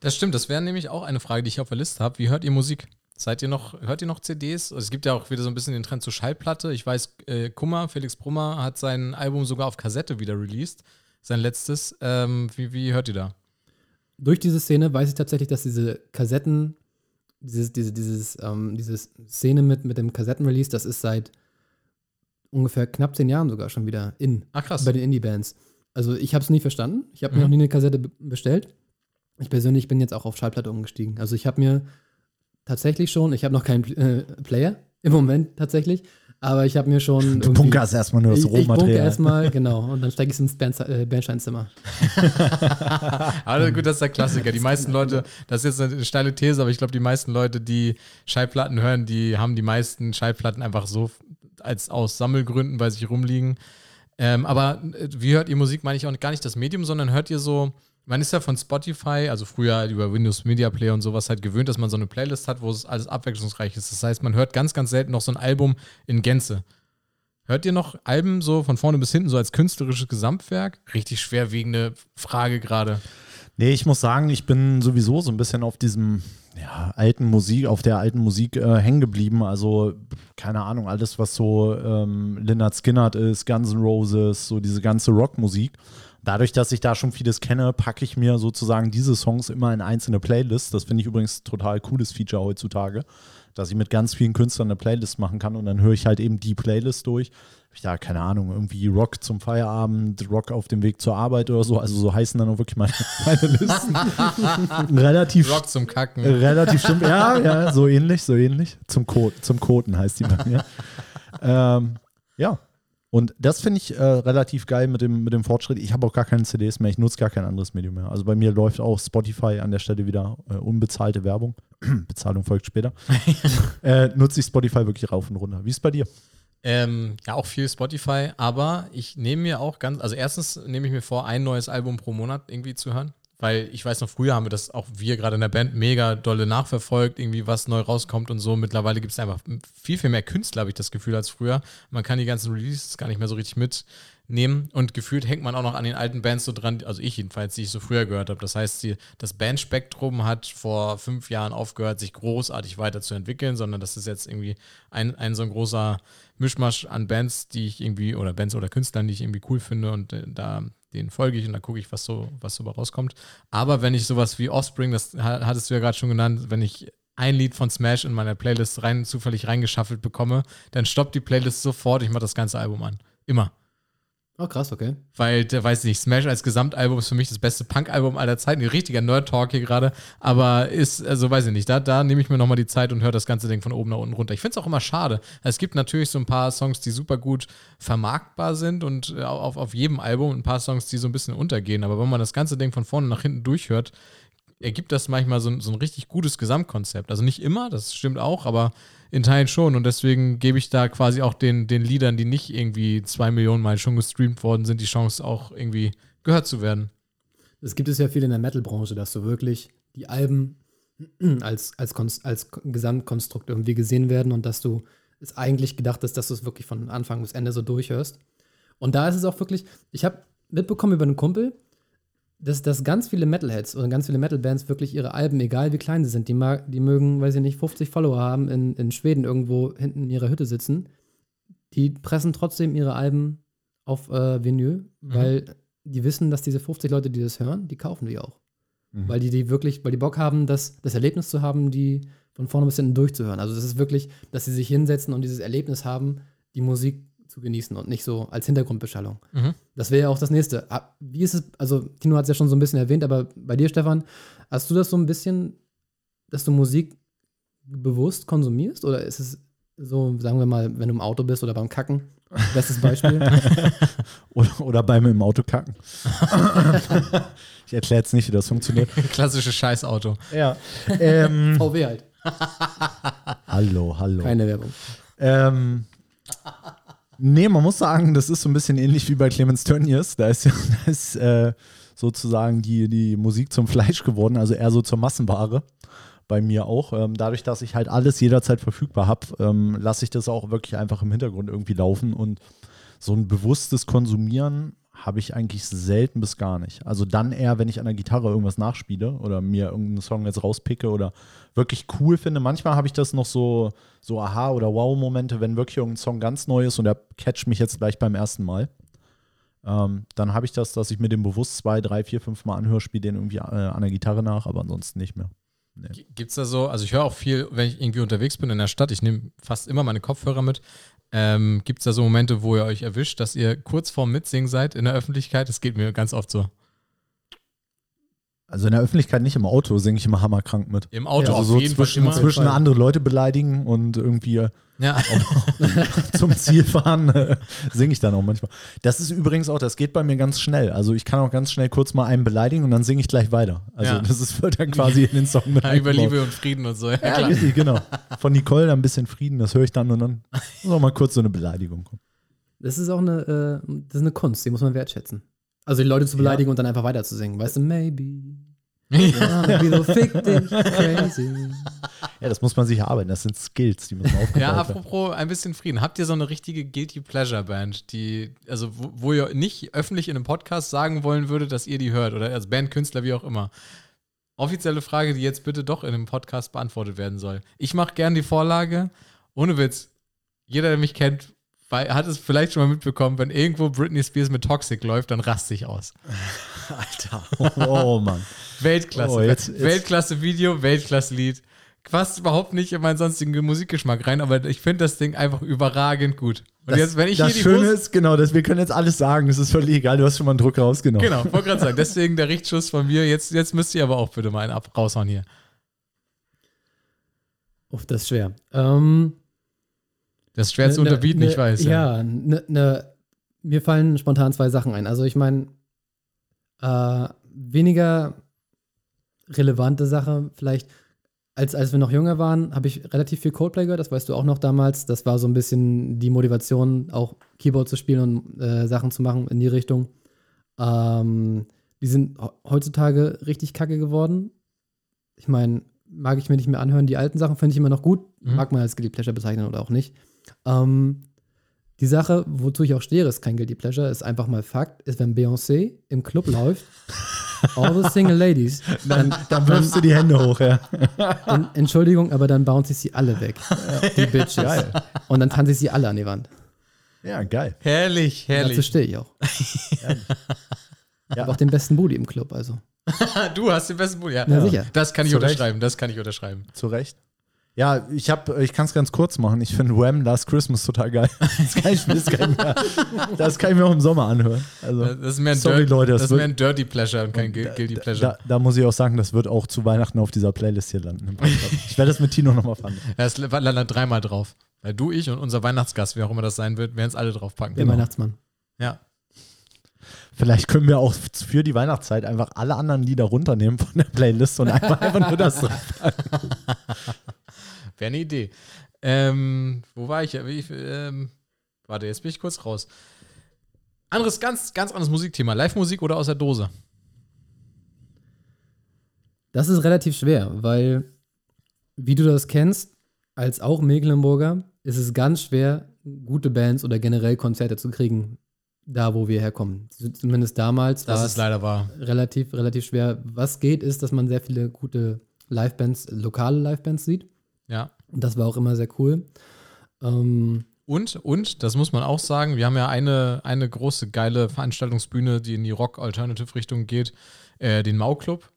Das stimmt, das wäre nämlich auch eine Frage, die ich auf der Liste habe. Wie hört ihr Musik? Seid ihr noch, hört ihr noch CDs? Also es gibt ja auch wieder so ein bisschen den Trend zur Schallplatte. Ich weiß, äh, Kummer, Felix Brummer hat sein Album sogar auf Kassette wieder released. Sein letztes. Ähm, wie, wie hört ihr da? Durch diese Szene weiß ich tatsächlich, dass diese Kassetten, dieses, diese, dieses, ähm, diese Szene mit, mit dem Kassettenrelease, das ist seit ungefähr knapp zehn Jahren sogar schon wieder in Ach krass. bei den Indie-Bands. Also ich habe es nie verstanden. Ich habe Mhm. mir noch nie eine Kassette be- bestellt. Ich persönlich bin jetzt auch auf Schallplatte umgestiegen. Also ich habe mir tatsächlich schon, ich habe noch keinen äh, Player im Moment tatsächlich, aber ich habe mir schon Du bunkerst erstmal nur das ich, ich bunker Rohmaterial. erstmal, genau, und dann stecke ich es ins äh, Bernsteinzimmer. Aber gut, das ist der Klassiker. Die meisten Leute, das ist jetzt eine steile These, aber ich glaube, die meisten Leute, die Schallplatten hören, die haben die meisten Schallplatten einfach so als aus Sammelgründen bei sich rumliegen. Ähm, aber äh, wie hört ihr Musik, meine ich auch gar nicht das Medium, sondern hört ihr so, man ist ja von Spotify, also früher über Windows Media Player und sowas halt gewöhnt, dass man so eine Playlist hat, wo es alles abwechslungsreich ist. Das heißt, man hört ganz, ganz selten noch so ein Album in Gänze. Hört ihr noch Alben so von vorne bis hinten, so als künstlerisches Gesamtwerk? Richtig schwerwiegende Frage gerade. Nee, ich muss sagen, ich bin sowieso so ein bisschen auf diesem ja, alten Musik, auf der alten Musik äh, hängen geblieben. Also, keine Ahnung, alles, was so ähm, Lynyrd Skynyrd ist, Guns N' Roses, so diese ganze Rockmusik. Dadurch, dass ich da schon vieles kenne, packe ich mir sozusagen diese Songs immer in einzelne Playlists. Das finde ich übrigens total cooles Feature heutzutage, dass ich mit ganz vielen Künstlern eine Playlist machen kann und dann höre ich halt eben die Playlist durch. Ich da, keine Ahnung, irgendwie Rock zum Feierabend, Rock auf dem Weg zur Arbeit oder so. Also so heißen dann auch wirklich meine, meine Listen. Relativ Rock zum Kacken. Relativ stimmt. Ja, ja, so ähnlich, so ähnlich. Zum, Ko zum Koten heißt die bei mir. ähm, ja. Und das finde ich äh, relativ geil mit dem, mit dem Fortschritt. Ich habe auch gar keine CDs mehr, ich nutze gar kein anderes Medium mehr. Also bei mir läuft auch Spotify an der Stelle wieder äh, unbezahlte Werbung. Bezahlung folgt später. äh, nutze ich Spotify wirklich rauf und runter. Wie ist es bei dir? Ähm, ja, auch viel Spotify, aber ich nehme mir auch ganz, also erstens nehme ich mir vor, ein neues Album pro Monat irgendwie zu hören. Weil ich weiß noch, früher haben wir das auch wir gerade in der Band mega dolle nachverfolgt, irgendwie was neu rauskommt und so. Mittlerweile gibt es einfach viel, viel mehr Künstler, habe ich das Gefühl, als früher. Man kann die ganzen Releases gar nicht mehr so richtig mitnehmen und gefühlt hängt man auch noch an den alten Bands so dran, also ich jedenfalls, die ich so früher gehört habe. Das heißt, die, das Bandspektrum hat vor fünf Jahren aufgehört, sich großartig weiterzuentwickeln, sondern das ist jetzt irgendwie ein, ein so ein großer Mischmasch an Bands, die ich irgendwie, oder Bands oder Künstlern, die ich irgendwie cool finde und äh, da den folge ich und dann gucke ich, was so, was so rauskommt. Aber wenn ich sowas wie Offspring, das hattest du ja gerade schon genannt, wenn ich ein Lied von Smash in meiner Playlist rein zufällig reingeschaffelt bekomme, dann stoppt die Playlist sofort, ich mache das ganze Album an. Immer. Oh, krass, okay. Weil, der weiß nicht, Smash als Gesamtalbum ist für mich das beste Punk-Album aller Zeiten. Ein richtiger Nerd-Talk hier gerade. Aber ist, also weiß ich nicht, da, da nehme ich mir nochmal die Zeit und höre das ganze Ding von oben nach unten runter. Ich finde es auch immer schade. Es gibt natürlich so ein paar Songs, die super gut vermarktbar sind und äh, auf, auf jedem Album ein paar Songs, die so ein bisschen untergehen. Aber wenn man das ganze Ding von vorne nach hinten durchhört, ergibt das manchmal so, so ein richtig gutes Gesamtkonzept. Also nicht immer, das stimmt auch, aber in Teilen schon. Und deswegen gebe ich da quasi auch den, den Liedern, die nicht irgendwie zwei Millionen Mal schon gestreamt worden sind, die Chance, auch irgendwie gehört zu werden. Es gibt es ja viel in der Metal-Branche, dass du wirklich die Alben als, als, als Gesamtkonstrukt irgendwie gesehen werden und dass du es eigentlich gedacht hast, dass du es wirklich von Anfang bis Ende so durchhörst. Und da ist es auch wirklich, ich habe mitbekommen über einen Kumpel, dass, dass ganz viele Metalheads oder ganz viele Metalbands wirklich ihre Alben, egal wie klein sie sind, die, mag, die mögen, weiß ich nicht, 50 Follower haben, in, in Schweden irgendwo hinten in ihrer Hütte sitzen, die pressen trotzdem ihre Alben auf äh, Vinyl, mhm. weil die wissen, dass diese 50 Leute, die das hören, die kaufen die auch. Mhm. Weil die die wirklich, weil die Bock haben, das, das Erlebnis zu haben, die von vorne bis hinten durchzuhören. Also das ist wirklich, dass sie sich hinsetzen und dieses Erlebnis haben, die Musik zu genießen und nicht so als Hintergrundbeschallung. Mhm. Das wäre ja auch das nächste. Ah, wie ist es, also Tino hat es ja schon so ein bisschen erwähnt, aber bei dir, Stefan, hast du das so ein bisschen, dass du Musik bewusst konsumierst oder ist es so, sagen wir mal, wenn du im Auto bist oder beim Kacken? Bestes Beispiel. oder, oder beim im Auto kacken. ich erkläre jetzt nicht, wie das funktioniert. Klassisches Scheißauto. Ja. Ähm, VW halt. hallo, hallo. Keine Werbung. Ähm, Nee, man muss sagen, das ist so ein bisschen ähnlich wie bei Clemens Tönnies. Da ist ja da ist, äh, sozusagen die, die Musik zum Fleisch geworden, also eher so zur Massenware. Bei mir auch. Ähm, dadurch, dass ich halt alles jederzeit verfügbar habe, ähm, lasse ich das auch wirklich einfach im Hintergrund irgendwie laufen. Und so ein bewusstes Konsumieren habe ich eigentlich selten bis gar nicht. Also dann eher, wenn ich an der Gitarre irgendwas nachspiele oder mir irgendeinen Song jetzt rauspicke oder wirklich cool finde. Manchmal habe ich das noch so, so Aha- oder Wow-Momente, wenn wirklich irgendein Song ganz neu ist und der catcht mich jetzt gleich beim ersten Mal. Ähm, dann habe ich das, dass ich mir den bewusst zwei, drei, vier, fünf Mal anhöre, spiele den irgendwie äh, an der Gitarre nach, aber ansonsten nicht mehr. Nee. Gibt es da so, also ich höre auch viel, wenn ich irgendwie unterwegs bin in der Stadt, ich nehme fast immer meine Kopfhörer mit. Ähm, Gibt es da so Momente, wo ihr euch erwischt, dass ihr kurz vorm Mitsingen seid in der Öffentlichkeit? Das geht mir ganz oft so. Also in der Öffentlichkeit nicht, im Auto singe ich immer hammerkrank mit. Im Auto ja, also auf so zwischen, zwischen andere Leute beleidigen und irgendwie ja. zum Ziel fahren äh, singe ich dann auch manchmal. Das ist übrigens auch, das geht bei mir ganz schnell. Also ich kann auch ganz schnell kurz mal einen beleidigen und dann singe ich gleich weiter. Also ja. das ist, wird dann quasi in den Song mit ja, Über Liebe und Frieden und so. Ja, ja richtig, genau. Von Nicole dann ein bisschen Frieden, das höre ich dann und dann muss auch mal kurz so eine Beleidigung kommen. Das ist auch eine, äh, das ist eine Kunst, die muss man wertschätzen. Also die Leute zu beleidigen ja. und dann einfach weiter zu singen. Weißt du, maybe. Ja. so fick dich, crazy. Ja, das muss man sich erarbeiten. Das sind Skills, die man aufgebaut Ja, apropos ein bisschen Frieden. Habt ihr so eine richtige Guilty Pleasure Band, die, also wo, wo ihr nicht öffentlich in einem Podcast sagen wollen würdet, dass ihr die hört oder als Bandkünstler, wie auch immer? Offizielle Frage, die jetzt bitte doch in einem Podcast beantwortet werden soll. Ich mache gern die Vorlage. Ohne Witz. Jeder, der mich kennt, weil, hat es vielleicht schon mal mitbekommen, wenn irgendwo Britney Spears mit Toxic läuft, dann raste ich aus. Alter. Oh, Mann. Weltklasse. Oh, jetzt, jetzt. Weltklasse Video, Weltklasse Lied. Passt überhaupt nicht in meinen sonstigen Musikgeschmack rein, aber ich finde das Ding einfach überragend gut. Und das, jetzt, wenn ich das hier die Schöne ist, genau, dass wir können jetzt alles sagen. Das ist völlig egal. Du hast schon mal einen Druck rausgenommen. Genau, wollte gerade sagen. Deswegen der Richtschuss von mir. Jetzt, jetzt müsst ihr aber auch bitte mal einen ab raushauen hier. Uff, das ist schwer. Ähm, das ist schwer ne, zu unterbieten, ne, ich weiß. Ja, ja ne, ne, mir fallen spontan zwei Sachen ein. Also ich meine, äh, weniger relevante Sache vielleicht. Als, als wir noch jünger waren, habe ich relativ viel Coldplay gehört, das weißt du auch noch damals. Das war so ein bisschen die Motivation, auch Keyboard zu spielen und äh, Sachen zu machen in die Richtung. Ähm, Die sind he- heutzutage richtig kacke geworden. Ich meine, mag ich mir nicht mehr anhören. Die alten Sachen finde ich immer noch gut. Mhm. Mag man als Guilty Pleasure bezeichnen oder auch nicht. Ähm, die Sache, wozu ich auch stehe, ist kein Guilty Pleasure, ist einfach mal Fakt, ist, wenn Beyoncé im Club läuft, all the single ladies, dann, Dann wirfst du die Hände hoch, ja. en, Entschuldigung, aber dann bounce ich sie alle weg. Die Bitches. Geil. Und dann tanze ich sie alle an die Wand. Ja, geil. Herrlich, Dazu herrlich. stehe ich auch. Ich habe auch den besten Booty im Club, also. du hast den besten Booty. Ja, Na sicher. Das kann ich Zu Recht. unterschreiben. Das kann ich unterschreiben. Zu Recht. Ja, ich hab, ich kann es ganz kurz machen. Ich finde Wham! Last Christmas total geil. Das kann ich, das kann ich, mir, das kann ich mir auch im Sommer anhören. Also, Das ist mehr ein, Sorry, Dirt, Leute, das das ist wird- mehr ein Dirty Pleasure und kein Gu- Guilty Pleasure. da, da muss ich auch sagen, das wird auch zu Weihnachten auf dieser Playlist hier landen. Ich werde das mit Tino nochmal fahren. Das landet dreimal drauf. Weil du, ich und unser Weihnachtsgast, wer auch immer das sein wird, werden es alle draufpacken. Der Genau. Weihnachtsmann. Ja. Vielleicht können wir auch für die Weihnachtszeit einfach alle anderen Lieder runternehmen von der Playlist und einfach, einfach nur das drauf. Wäre eine Idee. Ähm, wo war ich? ich ähm, warte, jetzt bin ich kurz raus. Anderes, ganz, ganz anderes Musikthema. Live-Musik oder aus der Dose? Das ist relativ schwer, weil, wie du das kennst, als auch Mecklenburger, ist es ganz schwer, gute Bands oder generell Konzerte zu kriegen, da wo wir herkommen. Zumindest damals war Das es ist leider wahr. relativ, relativ schwer. Was geht, ist, dass man sehr viele gute Livebands, lokale Livebands sieht. Ja. Und das war auch immer sehr cool. Ähm, Und, und, das muss man auch sagen, wir haben ja eine, eine große, geile Veranstaltungsbühne, die in die Rock-Alternative-Richtung geht, äh, den Mau-Club,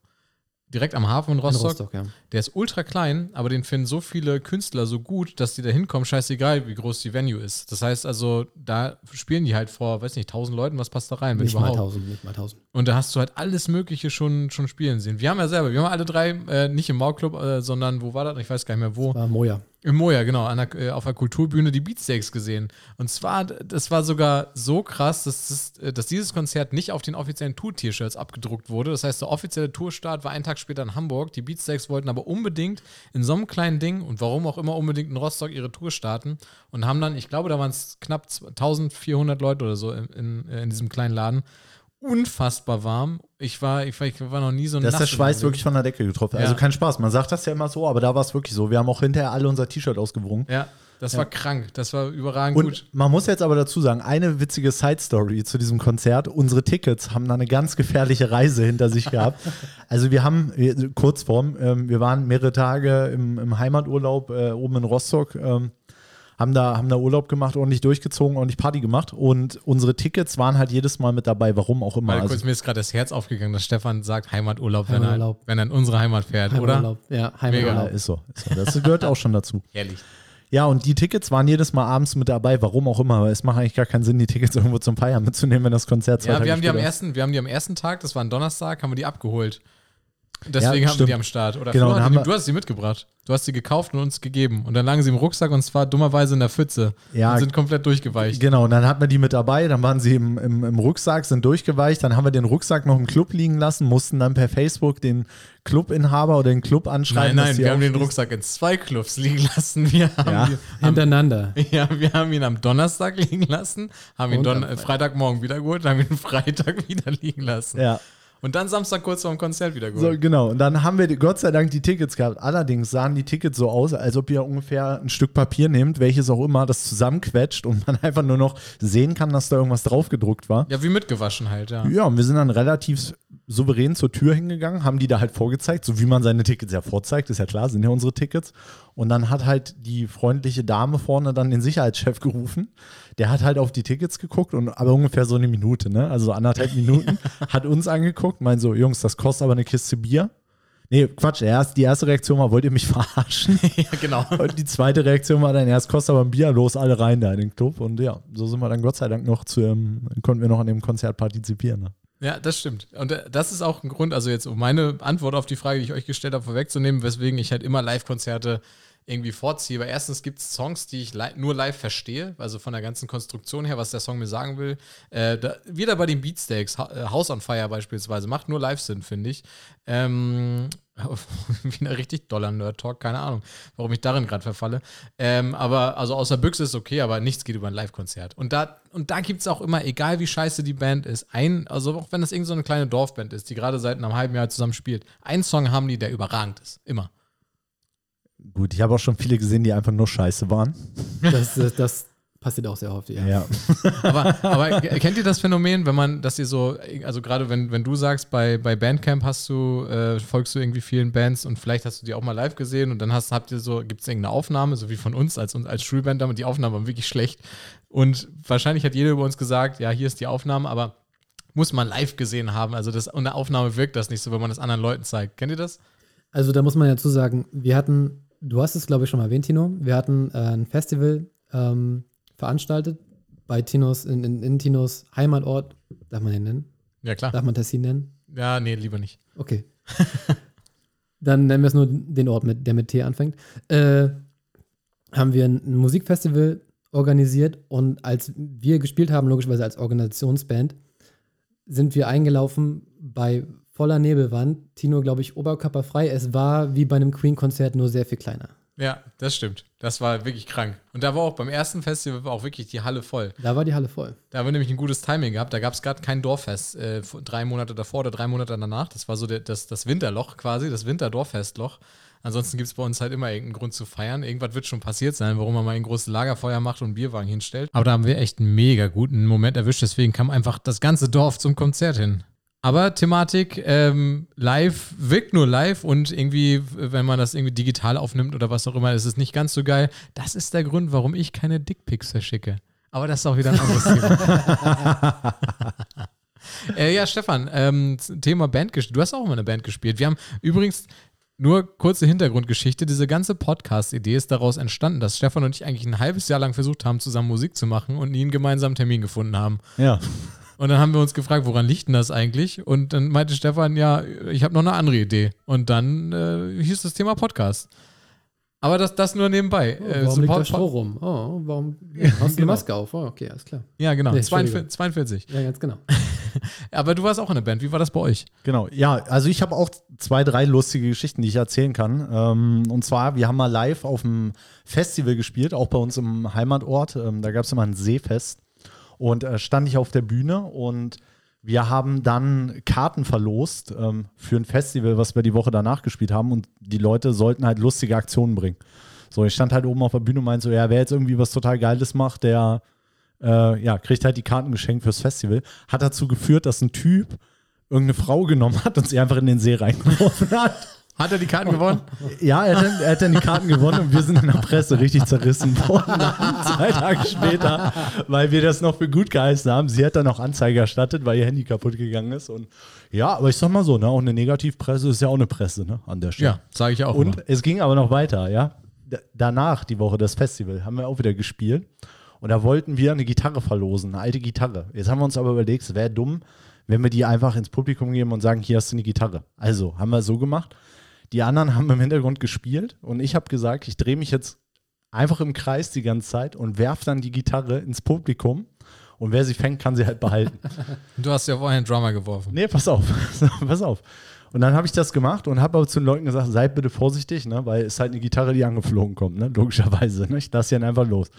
direkt am Hafen in in Rostock. Rostock, ja. Der ist ultra klein, aber den finden so viele Künstler so gut, dass die da hinkommen, scheißegal, wie groß die Venue ist. Das heißt also, da spielen die halt vor, weiß nicht, tausend Leuten, was passt da rein, Nicht mal überhaupt. 1000, nicht mal 1000. Und da hast du halt alles Mögliche schon, schon spielen sehen. Wir haben ja selber, wir haben alle drei, äh, nicht im Mau-Club, äh, sondern wo war das? Ich weiß gar nicht mehr wo. War Moja. Im Moja, genau, der, äh, auf der Kulturbühne die Beatsteaks gesehen. Und zwar, das war sogar so krass, dass, das, äh, dass dieses Konzert nicht auf den offiziellen Tour-T-Shirts abgedruckt wurde. Das heißt, der offizielle Tourstart war einen Tag später in Hamburg. Die Beatsteaks wollten aber unbedingt in so einem kleinen Ding und warum auch immer unbedingt in Rostock ihre Tour starten und haben dann, ich glaube, da waren es knapp 1400 Leute oder so in, in, äh, in diesem kleinen Laden. Unfassbar warm. Ich war, ich war, ich war noch nie so Da ist der Schweiß wirklich von der Decke getroffen. Also Ja. kein Spaß. Man sagt das ja immer so, aber da war es wirklich so. Wir haben auch hinterher alle unser T-Shirt ausgewrungen. Ja, das war krank. Das war überragend Und gut. man muss jetzt aber dazu sagen, eine witzige Side-Story zu diesem Konzert. Unsere Tickets haben da eine ganz gefährliche Reise hinter sich gehabt. Also wir haben, äh, Kurzform, ähm, wir waren mehrere Tage im, im Heimaturlaub äh, oben in Rostock, ähm, haben, da, haben da Urlaub gemacht, ordentlich durchgezogen, ordentlich Party gemacht. Und unsere Tickets waren halt jedes Mal mit dabei, warum auch immer. Mal Also, kurz, mir ist gerade das Herz aufgegangen, dass Stefan sagt Heimaturlaub, wenn, er, Heimaturlaub. wenn er in unsere Heimat fährt, oder? Heimaturlaub. Ja, ja, Heimaturlaub. ist so, ist so. Das gehört auch schon dazu. Herrlich. Ja, und die Tickets waren jedes Mal abends mit dabei, warum auch immer. Aber es macht eigentlich gar keinen Sinn, die Tickets irgendwo zum Feiern mitzunehmen, wenn das Konzert zwei Ja, Tage wir haben, die am ersten, wir haben die am ersten Tag, das war ein Donnerstag, haben wir die abgeholt. Deswegen haben wir die am Start. Oder Genau, Flo haben wir- du hast sie mitgebracht. Du hast sie gekauft und uns gegeben. Und dann lagen sie im Rucksack und zwar dummerweise in der Pfütze. Ja, und sind komplett durchgeweicht. Genau, und dann hatten wir die mit dabei, dann waren sie im, im, im Rucksack, sind durchgeweicht, dann haben wir den Rucksack noch im Club liegen lassen, mussten dann per Facebook den Clubinhaber oder den Club anschreiben. Nein, nein, sie wir haben den. Rucksack in zwei Clubs liegen lassen. Wir haben, Ja. haben, Hintereinander. ja, wir haben ihn am Donnerstag liegen lassen, haben ihn Don Freitagmorgen wieder geholt, haben ihn Freitag wieder liegen lassen. Ja, Und dann Samstag kurz vor dem Konzert wieder so, geholt. genau. Und dann haben wir Gott sei Dank die Tickets gehabt. Allerdings sahen die Tickets so aus, als ob ihr ungefähr ein Stück Papier nehmt, welches auch immer, das zusammenquetscht und man einfach nur noch sehen kann, dass da irgendwas drauf gedruckt war. Ja, wie mitgewaschen halt, ja. Ja, und wir sind dann relativ souverän zur Tür hingegangen, haben die da halt vorgezeigt, so wie man seine Tickets ja vorzeigt, ist ja klar, sind ja unsere Tickets. Und dann hat halt die freundliche Dame vorne dann den Sicherheitschef gerufen. Der hat halt auf die Tickets geguckt und aber ungefähr so eine Minute, ne? Also so anderthalb Minuten, hat uns angeguckt, meint so, Jungs, das kostet aber eine Kiste Bier. Nee, Quatsch, erst, die erste Reaktion war, wollt ihr mich verarschen? ja genau. Und die zweite Reaktion war dann, erst kostet aber ein Bier, los, alle rein da in den Club. Und ja, so sind wir dann Gott sei Dank noch zu, ähm, konnten wir noch an dem Konzert partizipieren. Ne? Ja, das stimmt. Und äh, das ist auch ein Grund, also jetzt um meine Antwort auf die Frage, die ich euch gestellt habe, vorwegzunehmen, weswegen ich halt immer Live-Konzerte irgendwie vorziehe. Weil erstens gibt es Songs, die ich li nur live verstehe, also von der ganzen Konstruktion her, was der Song mir sagen will. Äh, da, wieder bei den Beatsteaks, äh, House on Fire beispielsweise, macht nur Live-Sinn, finde ich. Ähm, wie ein richtig doller Nerd-Talk, keine Ahnung, warum ich darin gerade verfalle. Ähm, aber also außer Büchse ist okay, aber nichts geht über ein Live-Konzert. Und da, und da gibt es auch immer, egal wie scheiße die Band ist, ein, also auch wenn das irgendeine so eine kleine Dorfband ist, die gerade seit einem halben Jahr zusammen spielt, einen Song haben die, der überragend ist. Immer. Gut, ich habe auch schon viele gesehen, die einfach nur scheiße waren. Das, das, das passiert auch sehr häufig. Ja. Ja. Aber, aber kennt ihr das Phänomen, wenn man, dass ihr so, also gerade wenn, wenn du sagst, bei, bei Bandcamp hast du, äh, folgst du irgendwie vielen Bands und vielleicht hast du die auch mal live gesehen und dann hast, habt ihr so, gibt es irgendeine Aufnahme, so wie von uns als, als Schulband, und die Aufnahmen waren wirklich schlecht. Und wahrscheinlich hat jeder über uns gesagt, ja, hier ist die Aufnahme, aber muss man live gesehen haben. Also das, und eine Aufnahme wirkt das nicht so, wenn man das anderen Leuten zeigt. Kennt ihr das? Also da muss man ja zu sagen, wir hatten, du hast es glaube ich schon mal erwähnt, Tino, wir hatten äh, ein Festival ähm, veranstaltet bei Tinos, in, in, in Tinos Heimatort, darf man den nennen? Ja, klar. Darf man Tessin nennen? Ja, nee, lieber nicht. Okay. Dann nennen wir es nur den Ort, mit, der mit T anfängt. Äh, haben wir ein, ein Musikfestival organisiert und als wir gespielt haben, logischerweise als Organisationsband, sind wir eingelaufen bei voller Nebelwand. Tino, glaube ich, oberkörperfrei. Es war wie bei einem Queen-Konzert, nur sehr viel kleiner. Ja, das stimmt. Das war wirklich krank. Und da war auch beim ersten Festival auch wirklich die Halle voll. Da war die Halle voll. Da haben wir nämlich ein gutes Timing gehabt. Da gab es gerade kein Dorffest. Äh, drei Monate davor oder drei Monate danach. Das war so der, das, das Winterloch quasi, das Winterdorffestloch. Ansonsten gibt es bei uns halt immer irgendeinen Grund zu feiern. Irgendwas wird schon passiert sein, warum man mal ein großes Lagerfeuer macht und einen Bierwagen hinstellt. Aber da haben wir echt einen mega guten Moment erwischt. Deswegen kam einfach das ganze Dorf zum Konzert hin. Aber Thematik ähm, live wirkt nur live und irgendwie, wenn man das irgendwie digital aufnimmt oder was auch immer, ist es nicht ganz so geil. Das ist der Grund, warum ich keine Dickpics verschicke. Aber das ist auch wieder ein anderes Thema. äh, ja, Stefan, ähm, Thema Bandgeschichte. Du hast auch immer eine Band gespielt. Wir haben übrigens nur kurze Hintergrundgeschichte. Diese ganze Podcast-Idee ist daraus entstanden, dass Stefan und ich eigentlich ein halbes Jahr lang versucht haben, zusammen Musik zu machen und nie einen gemeinsamen Termin gefunden haben. Ja. Und dann haben wir uns gefragt, woran liegt denn das eigentlich? Und dann meinte Stefan, ja, ich habe noch eine andere Idee. Und dann äh, hieß das Thema Podcast. Aber das, das nur nebenbei. Oh, Äh, warum so liegt da Stroh rum? Oh, warum hast du eine genau. Maske auf? Oh, okay, alles klar. Ja, genau. Nee, 42, 42. Ja, ganz genau. Aber du warst auch in der Band. Wie war das bei euch? Genau, ja, also ich habe auch zwei, drei lustige Geschichten, die ich erzählen kann. Ähm, und zwar, wir haben mal live auf dem Festival gespielt, auch bei uns im Heimatort. Ähm, da gab es immer ein Seefest. Und äh, stand ich auf der Bühne und wir haben dann Karten verlost ähm, für ein Festival, was wir die Woche danach gespielt haben. Und die Leute sollten halt lustige Aktionen bringen. So, ich stand halt oben auf der Bühne und meinte so, ja, wer jetzt irgendwie was total Geiles macht, der äh, ja, kriegt halt die Karten geschenkt fürs Festival. Hat dazu geführt, dass ein Typ irgendeine Frau genommen hat und sie einfach in den See reingeworfen hat. Hat er die Karten gewonnen? Ja, er hat, dann, er hat dann die Karten gewonnen und wir sind in der Presse richtig zerrissen worden. Zwei Tage später, weil wir das noch für gut geheißen haben. Sie hat dann auch Anzeige erstattet, weil ihr Handy kaputt gegangen ist. Und ja, aber ich sag mal so, ne, auch eine Negativpresse ist ja auch eine Presse, ne, an der Stelle. Ja, sage ich auch. Und immer. es ging aber noch weiter, ja. D danach, die Woche, das Festival, haben wir auch wieder gespielt. Und da wollten wir eine Gitarre verlosen, eine alte Gitarre. Jetzt haben wir uns aber überlegt, es wäre dumm, wenn wir die einfach ins Publikum geben und sagen, hier hast du eine Gitarre. Also haben wir so gemacht. Die anderen haben im Hintergrund gespielt und ich habe gesagt, ich drehe mich jetzt einfach im Kreis die ganze Zeit und werfe dann die Gitarre ins Publikum. Und wer sie fängt, kann sie halt behalten. Du hast ja vorher einen Drummer geworfen. Nee, pass auf. pass auf. Und dann habe ich das gemacht und habe aber zu den Leuten gesagt, seid bitte vorsichtig, ne? weil es halt eine Gitarre, die angeflogen kommt, ne? logischerweise. Ne? Ich lasse die dann einfach los.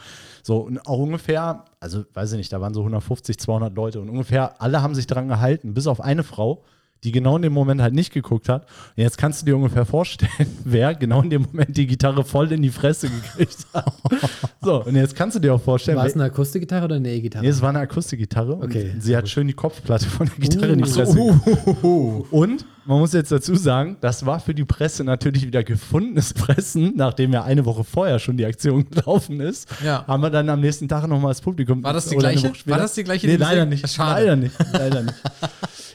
So, und auch ungefähr, also weiß ich nicht, da waren so 150, 200 Leute und ungefähr alle haben sich dran gehalten, bis auf eine Frau, die genau in dem Moment halt nicht geguckt hat. Und jetzt kannst du dir ungefähr vorstellen, wer genau in dem Moment die Gitarre voll in die Fresse gekriegt hat. so, und jetzt kannst du dir auch vorstellen, War es eine Akustikgitarre oder eine E-Gitarre? Nee, es war eine Akustikgitarre. Okay, sie hat schön die Kopfplatte von der Gitarre in die Uh, Fresse gekriegt. Und man muss jetzt dazu sagen, das war für die Presse natürlich wieder gefundenes Fressen, nachdem ja eine Woche vorher schon die Aktion gelaufen ist. Ja. Haben wir dann am nächsten Tag nochmal das Publikum. War das die gleiche? War das die gleiche, Nee, leider nicht. Schade. Leider nicht. Leider nicht.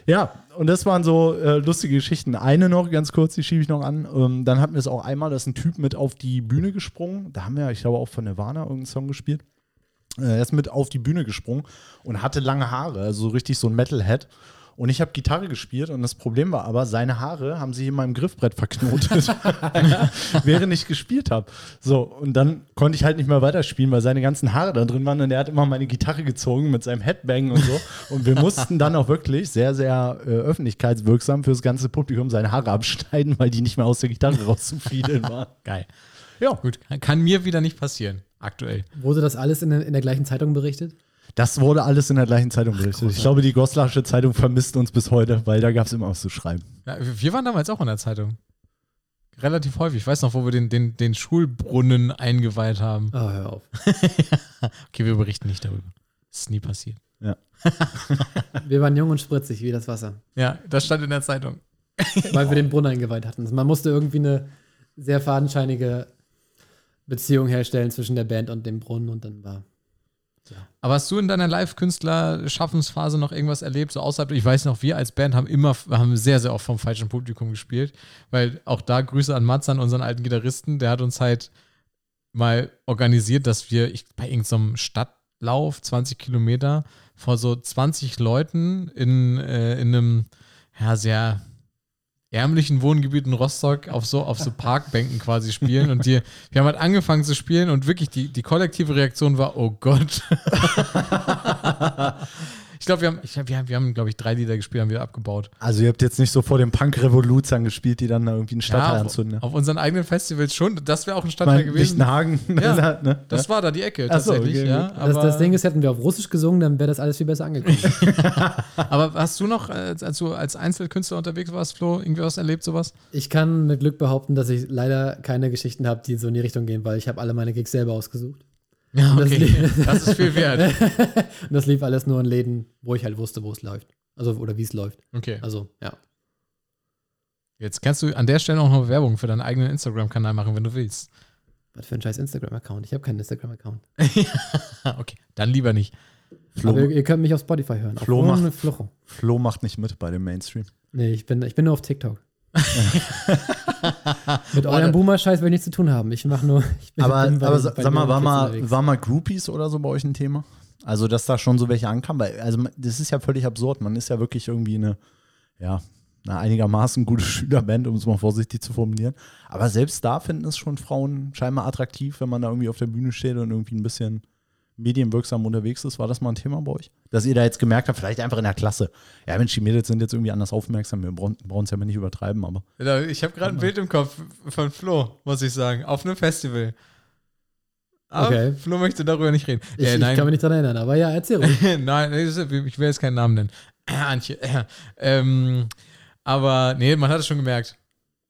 Ja, und das waren so äh, lustige Geschichten. Eine noch, ganz kurz, die schiebe ich noch an. Ähm, dann hatten wir es auch einmal, da ist ein Typ mit auf die Bühne gesprungen. Da haben wir, ich glaube, auch von Nirvana irgendeinen Song gespielt. Äh, Er ist mit auf die Bühne gesprungen und hatte lange Haare, also so richtig so ein Metalhead. Und ich habe Gitarre gespielt und das Problem war aber, seine Haare haben sich in meinem Griffbrett verknotet, während ich gespielt habe. So, und dann konnte ich halt nicht mehr weiterspielen, weil seine ganzen Haare da drin waren und er hat immer meine Gitarre gezogen mit seinem Headbang und so. Und wir mussten dann auch wirklich sehr, sehr äh, öffentlichkeitswirksam fürs ganze Publikum seine Haare abschneiden, weil die nicht mehr aus der Gitarre rauszufiedeln waren. Geil. Ja, Gut, kann mir wieder nicht passieren, aktuell. Wurde das alles in, der- in der gleichen Zeitung berichtet? Das wurde alles in der gleichen Zeitung berichtet. Ich glaube, die Goslasche Zeitung vermisst uns bis heute, weil da gab es immer was zu schreiben. Ja, wir waren damals auch in der Zeitung. Relativ häufig. Ich weiß noch, wo wir den, den, den Schulbrunnen eingeweiht haben. Oh, hör auf. Okay, wir berichten nicht darüber. Das ist nie passiert. Wir waren jung und spritzig wie das Wasser, Ja, das stand in der Zeitung. weil wir den Brunnen eingeweiht hatten. Man musste irgendwie eine sehr fadenscheinige Beziehung herstellen zwischen der Band und dem Brunnen und dann war. Aber hast du in deiner Live-Künstler-Schaffensphase noch irgendwas erlebt? So außerhalb, ich weiß noch, wir als Band haben immer, haben sehr, sehr oft vom falschen Publikum gespielt, weil auch da Grüße an Mats, an unseren alten Gitarristen, der hat uns halt mal organisiert, dass wir ich, bei irgendeinem Stadtlauf, 20 Kilometer, vor so 20 Leuten in, äh, in einem, ja, sehr ärmlichen Wohngebiet in Rostock auf so, auf so Parkbänken quasi spielen. Und die, wir haben halt angefangen zu spielen und wirklich die, die kollektive Reaktion war, oh Gott. ich glaube, wir haben, ich, wir haben, wir haben glaube ich, drei Lieder gespielt, haben wieder abgebaut. Also ihr habt jetzt nicht so vor den Punk-Revoluzern gespielt, die dann da irgendwie einen Stadtteil auf, anzünden. ne? auf unseren eigenen Festivals schon. Das wäre auch ein Stadtteil Mein gewesen. Lichtenhagen. Ja, ne? Das war da die Ecke Ach so, tatsächlich, okay, ja. Das, das Ding ist, hätten wir auf Russisch gesungen, dann wäre das alles viel besser angekommen. aber hast du noch, als du als Einzelkünstler unterwegs warst, Flo, irgendwie was erlebt, sowas? Ich kann mit Glück behaupten, dass ich leider keine Geschichten habe, die so in die Richtung gehen, weil ich habe alle meine Gigs selber ausgesucht. Ja, Das okay. lief- Das ist viel wert. Und das lief alles nur in Läden, wo ich halt wusste, wo es läuft. Also, oder wie es läuft. Okay. Also, ja. Jetzt kannst du an der Stelle auch noch Werbung für deinen eigenen Instagram-Kanal machen, wenn du willst. Was für ein scheiß Instagram-Account. Ich habe keinen Instagram-Account. okay, dann lieber nicht. Flo, Aber ihr, ihr könnt mich auf Spotify hören. Flo auf macht-. Flo macht nicht mit bei dem Mainstream. Nee, ich bin, ich bin nur auf TikTok. Mit eurem Boomer-Scheiß will ich nichts zu tun haben. Ich mache nur. Ich bin- Aber, bei- aber sag mal, war mal, unterwegs. war mal Groupies oder so bei euch ein Thema? Also, dass da schon so welche ankamen? Weil, also, das ist ja völlig absurd. Man ist ja wirklich irgendwie eine, ja, eine einigermaßen gute Schülerband, um es mal vorsichtig zu formulieren. Aber selbst da finden es schon Frauen scheinbar attraktiv, wenn man da irgendwie auf der Bühne steht und irgendwie ein bisschen medienwirksam unterwegs ist. War das mal ein Thema bei euch? Dass ihr da jetzt gemerkt habt, vielleicht einfach in der Klasse. Ja, Mensch, die Mädels sind jetzt irgendwie anders aufmerksam. Wir brauchen es ja nicht übertreiben, aber. Ich habe gerade ein Bild im Kopf von Flo, muss ich sagen, auf einem Festival. Aber Okay. Flo möchte darüber nicht reden. Ich, Äh, ich kann mich nicht dran erinnern, aber ja, erzähl ruhig. nein, ich will jetzt keinen Namen nennen. Antje. Ähm, aber nee, man hat es schon gemerkt.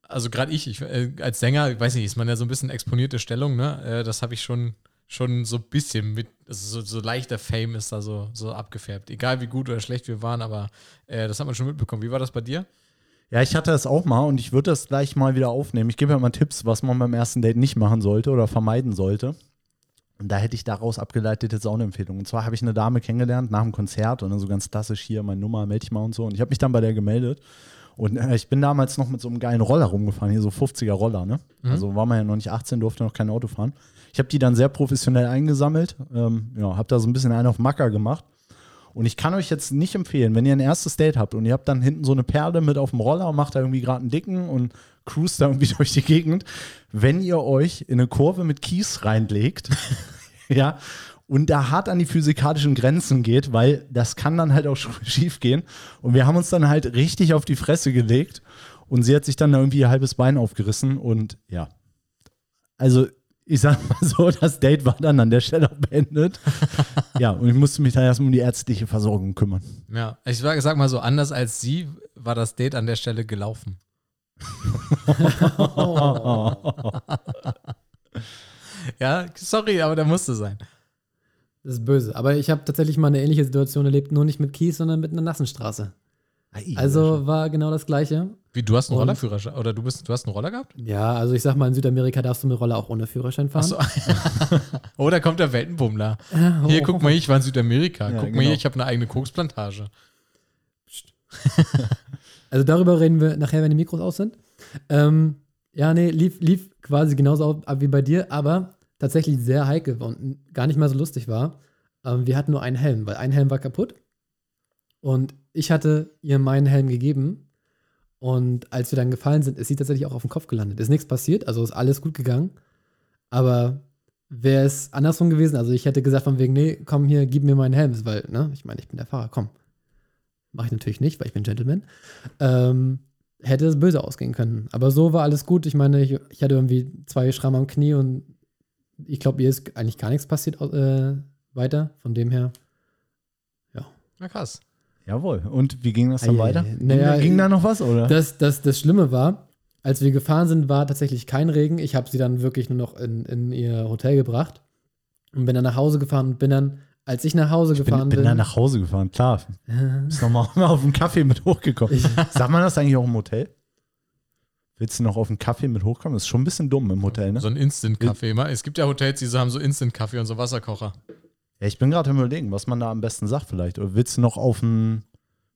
Also gerade ich, ich äh, als Sänger, ich weiß nicht, ist man ja so ein bisschen exponierte Stellung, ne? Äh, das habe ich schon, schon so ein bisschen mit, also so, so leichter Fame ist da so, so abgefärbt. Egal wie gut oder schlecht wir waren, aber äh, das hat man schon mitbekommen. Wie war das bei dir? Ja, ich hatte das auch mal und ich würde das gleich mal wieder aufnehmen. Ich gebe ja mal Tipps, was man beim ersten Date nicht machen sollte oder vermeiden sollte. Und da hätte ich daraus abgeleitet jetzt auch eine Empfehlung. Und zwar habe ich eine Dame kennengelernt nach dem Konzert und dann so ganz klassisch hier, meine Nummer, melde ich mal und so. Und ich habe mich dann bei der gemeldet. Und äh, ich bin damals noch mit so einem geilen Roller rumgefahren, hier so 50er Roller, ne? Also war man ja noch nicht 18, durfte noch kein Auto fahren. Ich habe die dann sehr professionell eingesammelt, ähm, ja, habe da so ein bisschen einen auf Macker gemacht. Und ich kann euch jetzt nicht empfehlen, wenn ihr ein erstes Date habt und ihr habt dann hinten so eine Perle mit auf dem Roller und macht da irgendwie gerade einen dicken und cruist da irgendwie durch die Gegend, wenn ihr euch in eine Kurve mit Kies reinlegt, ja, und da hart an die physikalischen Grenzen geht, weil das kann dann halt auch schief gehen. Und wir haben uns dann halt richtig auf die Fresse gelegt und sie hat sich dann da irgendwie ihr halbes Bein aufgerissen und ja. Also ich sag mal so, das Date war dann an der Stelle beendet. ja, und ich musste mich dann erstmal um die ärztliche Versorgung kümmern. Ja, ich sag, sag mal so, anders als sie war das Date an der Stelle gelaufen. Ja, sorry, aber der musste sein. Das ist böse. Aber ich habe tatsächlich mal eine ähnliche Situation erlebt, nur nicht mit Kies, sondern mit einer nassen Straße. Also war genau das Gleiche. Wie, du hast einen Und? Rollerführerschein? Oder du, bist, du hast einen Roller gehabt? Ja, also ich sag mal, in Südamerika darfst du mit Roller auch ohne Führerschein fahren. Achso. oh, da kommt der Weltenbummler. oh, Hier, guck mal, ich war in Südamerika. Ja, guck mal genau. hier, ich habe eine eigene Koksplantage. Also darüber reden wir nachher, wenn die Mikros aus sind. Ähm, ja, nee, lief, lief quasi genauso ab wie bei dir, aber tatsächlich sehr heikel und gar nicht mal so lustig war. Ähm, wir hatten nur einen Helm, weil ein Helm war kaputt. Und ich hatte ihr meinen Helm gegeben und als wir dann gefallen sind, ist sie tatsächlich auch auf dem Kopf gelandet. Ist nichts passiert, also ist alles gut gegangen. Aber wäre es andersrum gewesen, also ich hätte gesagt von wegen, nee, komm hier, gib mir meinen Helm, weil, ne, ich meine, ich bin der Fahrer, komm. Mache ich natürlich nicht, weil ich bin Gentleman. Ähm, hätte es böse ausgehen können. Aber so war alles gut. Ich meine, ich, ich hatte irgendwie zwei Schrammen am Knie und ich glaube, ihr ist eigentlich gar nichts passiert äh, weiter. Von dem her, Na krass. Jawohl. Und wie ging das dann ei, weiter? ei. Naja, ging da noch was, oder? Das, das, das Schlimme war, als wir gefahren sind, war tatsächlich kein Regen. Ich habe sie dann wirklich nur noch in, in ihr Hotel gebracht und bin dann nach Hause gefahren und bin dann, als ich nach Hause ich bin, gefahren bin bin, dann nach Hause gefahren, klar. Bist nochmal auf den Kaffee mit hochgekommen. Sagt man das eigentlich auch im Hotel? Willst du noch auf den Kaffee mit hochkommen? Das ist schon ein bisschen dumm im Hotel, ne? So ein Instant-Kaffee. immer. Es gibt ja Hotels, die so haben so Instant-Kaffee und so Wasserkocher. Ja, ich bin gerade am überlegen, was man da am besten sagt vielleicht. Oder willst du noch auf den,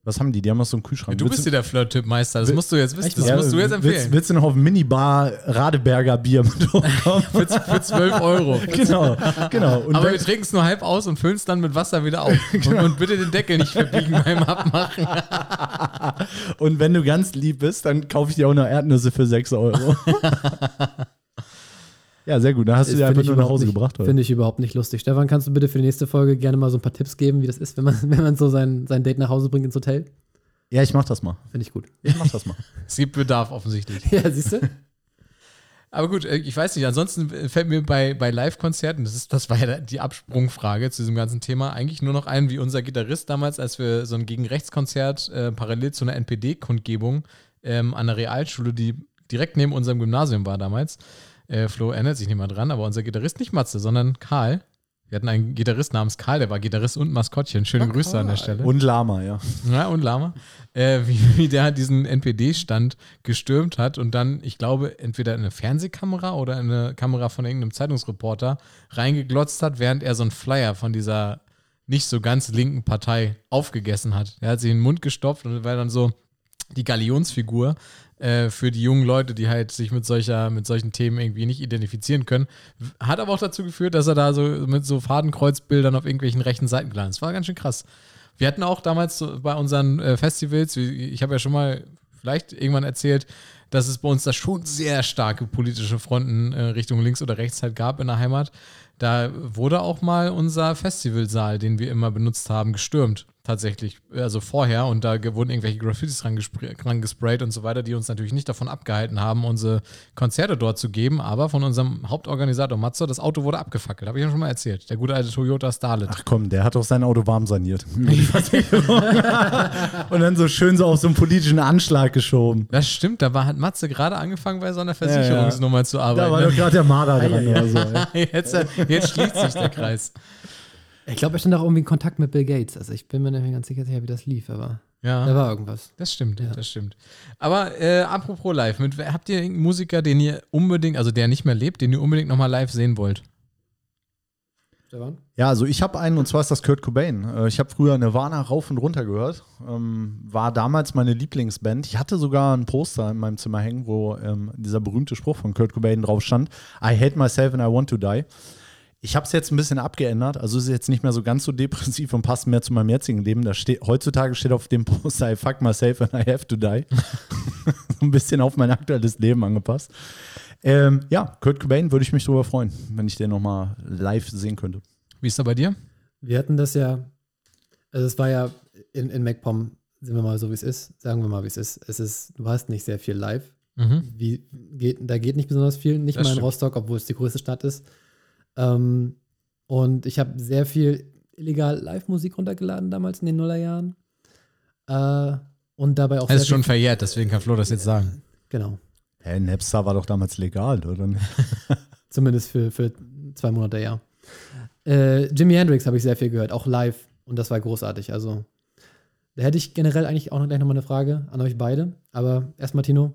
was haben die? Die haben noch so einen Kühlschrank. du bist ja der Flirt-Tipp-Meister. Das musst du jetzt wissen. Das Ja, musst du jetzt empfehlen. Willst, willst du noch auf Minibar Radeberger Bier mit hochkommen? für, für 12 Euro. genau, genau. Und Aber wir trinken es nur halb aus und füllen es dann mit Wasser wieder auf. Und, und bitte den Deckel nicht verbiegen beim Abmachen. und wenn du ganz lieb bist, dann kaufe ich dir auch noch Erdnüsse für 6 Euro. Ja, sehr gut. Dann hast du die find einfach nur nach Hause nicht- gebracht. Oder? Finde ich überhaupt nicht lustig. Stefan, kannst du bitte für die nächste Folge gerne mal so ein paar Tipps geben, wie das ist, wenn man, wenn man so sein, sein Date nach Hause bringt ins Hotel? Ja, ich mach das mal. Finde ich gut. Ich mach das mal. Es gibt Bedarf offensichtlich. Ja, siehst du? Aber gut, äh, ich weiß nicht, ansonsten fällt mir bei, bei Live-Konzerten, das, ist- das war ja die Absprungfrage zu diesem ganzen Thema, eigentlich nur noch ein, wie unser Gitarrist damals, als wir so ein Gegen-Rechts-Konzert äh, parallel zu einer NPD-Kundgebung ähm, an der Realschule, die direkt neben unserem Gymnasium war damals. Äh, Flo erinnert sich nicht mal dran, aber unser Gitarrist nicht Matze, sondern Karl. Wir hatten einen Gitarrist namens Karl, der war Gitarrist und Maskottchen. Schöne Ah, Grüße an der Stelle. Und Lama, ja. Ja, und Lama. Äh, wie, wie der diesen NPD-Stand gestürmt hat und dann, ich glaube, entweder eine Fernsehkamera oder eine Kamera von irgendeinem Zeitungsreporter reingeglotzt hat, während er so einen Flyer von dieser nicht so ganz linken Partei aufgegessen hat. Er hat sich in den Mund gestopft und war dann so die Galionsfigur äh, für die jungen Leute, die halt sich mit solcher, mit solchen Themen irgendwie nicht identifizieren können. Hat aber auch dazu geführt, dass er da so mit so Fadenkreuzbildern auf irgendwelchen rechten Seiten gelandet ist. War ganz schön krass. Wir hatten auch damals bei unseren äh, Festivals, ich habe ja schon mal vielleicht irgendwann erzählt, dass es bei uns da schon sehr starke politische Fronten äh, Richtung links oder rechts halt gab in der Heimat. Da wurde auch mal unser Festivalsaal, den wir immer benutzt haben, gestürmt. Tatsächlich, also vorher. Und da wurden irgendwelche Graffitis rangespray- rangesprayt und so weiter, die uns natürlich nicht davon abgehalten haben, unsere Konzerte dort zu geben. Aber von unserem Hauptorganisator Matzo, das Auto wurde abgefackelt. Habe ich ja schon mal erzählt. Der gute alte Toyota Starlet. Ach komm, der hat doch sein Auto warm saniert. Und dann so schön so auf so einen politischen Anschlag geschoben. Das stimmt, da war, hat Matze gerade angefangen, bei so einer Versicherungsnummer zu arbeiten. Da war doch gerade der Marder dran oder so. jetzt, jetzt schließt sich der Kreis. Ich glaube, er stand auch irgendwie in Kontakt mit Bill Gates. Also ich bin mir nicht mehr ganz sicher, wie das lief, aber da Ja, war irgendwas. das stimmt, Ja. das stimmt. Aber äh, apropos live, mit, habt ihr irgendeinen Musiker, den ihr unbedingt, also der nicht mehr lebt, den ihr unbedingt nochmal live sehen wollt? Stefan? Ja, also ich habe einen und zwar ist das Kurt Cobain. Äh, Ich habe früher Nirvana rauf und runter gehört. Ähm, war damals meine Lieblingsband. Ich hatte sogar ein Poster in meinem Zimmer hängen, wo ähm, dieser berühmte Spruch von Kurt Cobain drauf stand: I hate myself and I want to die. Ich habe es jetzt ein bisschen abgeändert, also ist jetzt nicht mehr so ganz so depressiv und passt mehr zu meinem jetzigen Leben. Da steht, heutzutage steht auf dem Poster I fuck myself and I have to die. so ein bisschen auf mein aktuelles Leben angepasst. Ähm, ja, Kurt Cobain würde ich mich darüber freuen, wenn ich den nochmal live sehen könnte. Wie ist da bei dir? Wir hatten das ja, also es war ja in, in MacPom, sind wir mal so, wie es ist, sagen wir mal, wie es ist. Es ist, du hast nicht sehr viel live. Mhm. Wie, geht, da geht nicht besonders viel, nicht Das mal in stimmt. Rostock, obwohl es die größte Stadt ist. Ähm, und ich habe sehr viel illegal Live-Musik runtergeladen damals in den Nullerjahren. Äh, und dabei auch Das ist sehr schon verjährt, deswegen kann Flo das jetzt sagen. Genau. Hä, Napster war doch damals legal, oder nicht? Zumindest für, für zwei Monate, ja. Äh, Jimi Hendrix habe ich sehr viel gehört, auch live. Und das war großartig. Also, da hätte ich generell eigentlich auch noch gleich nochmal eine Frage an euch beide. Aber erstmal, Tino.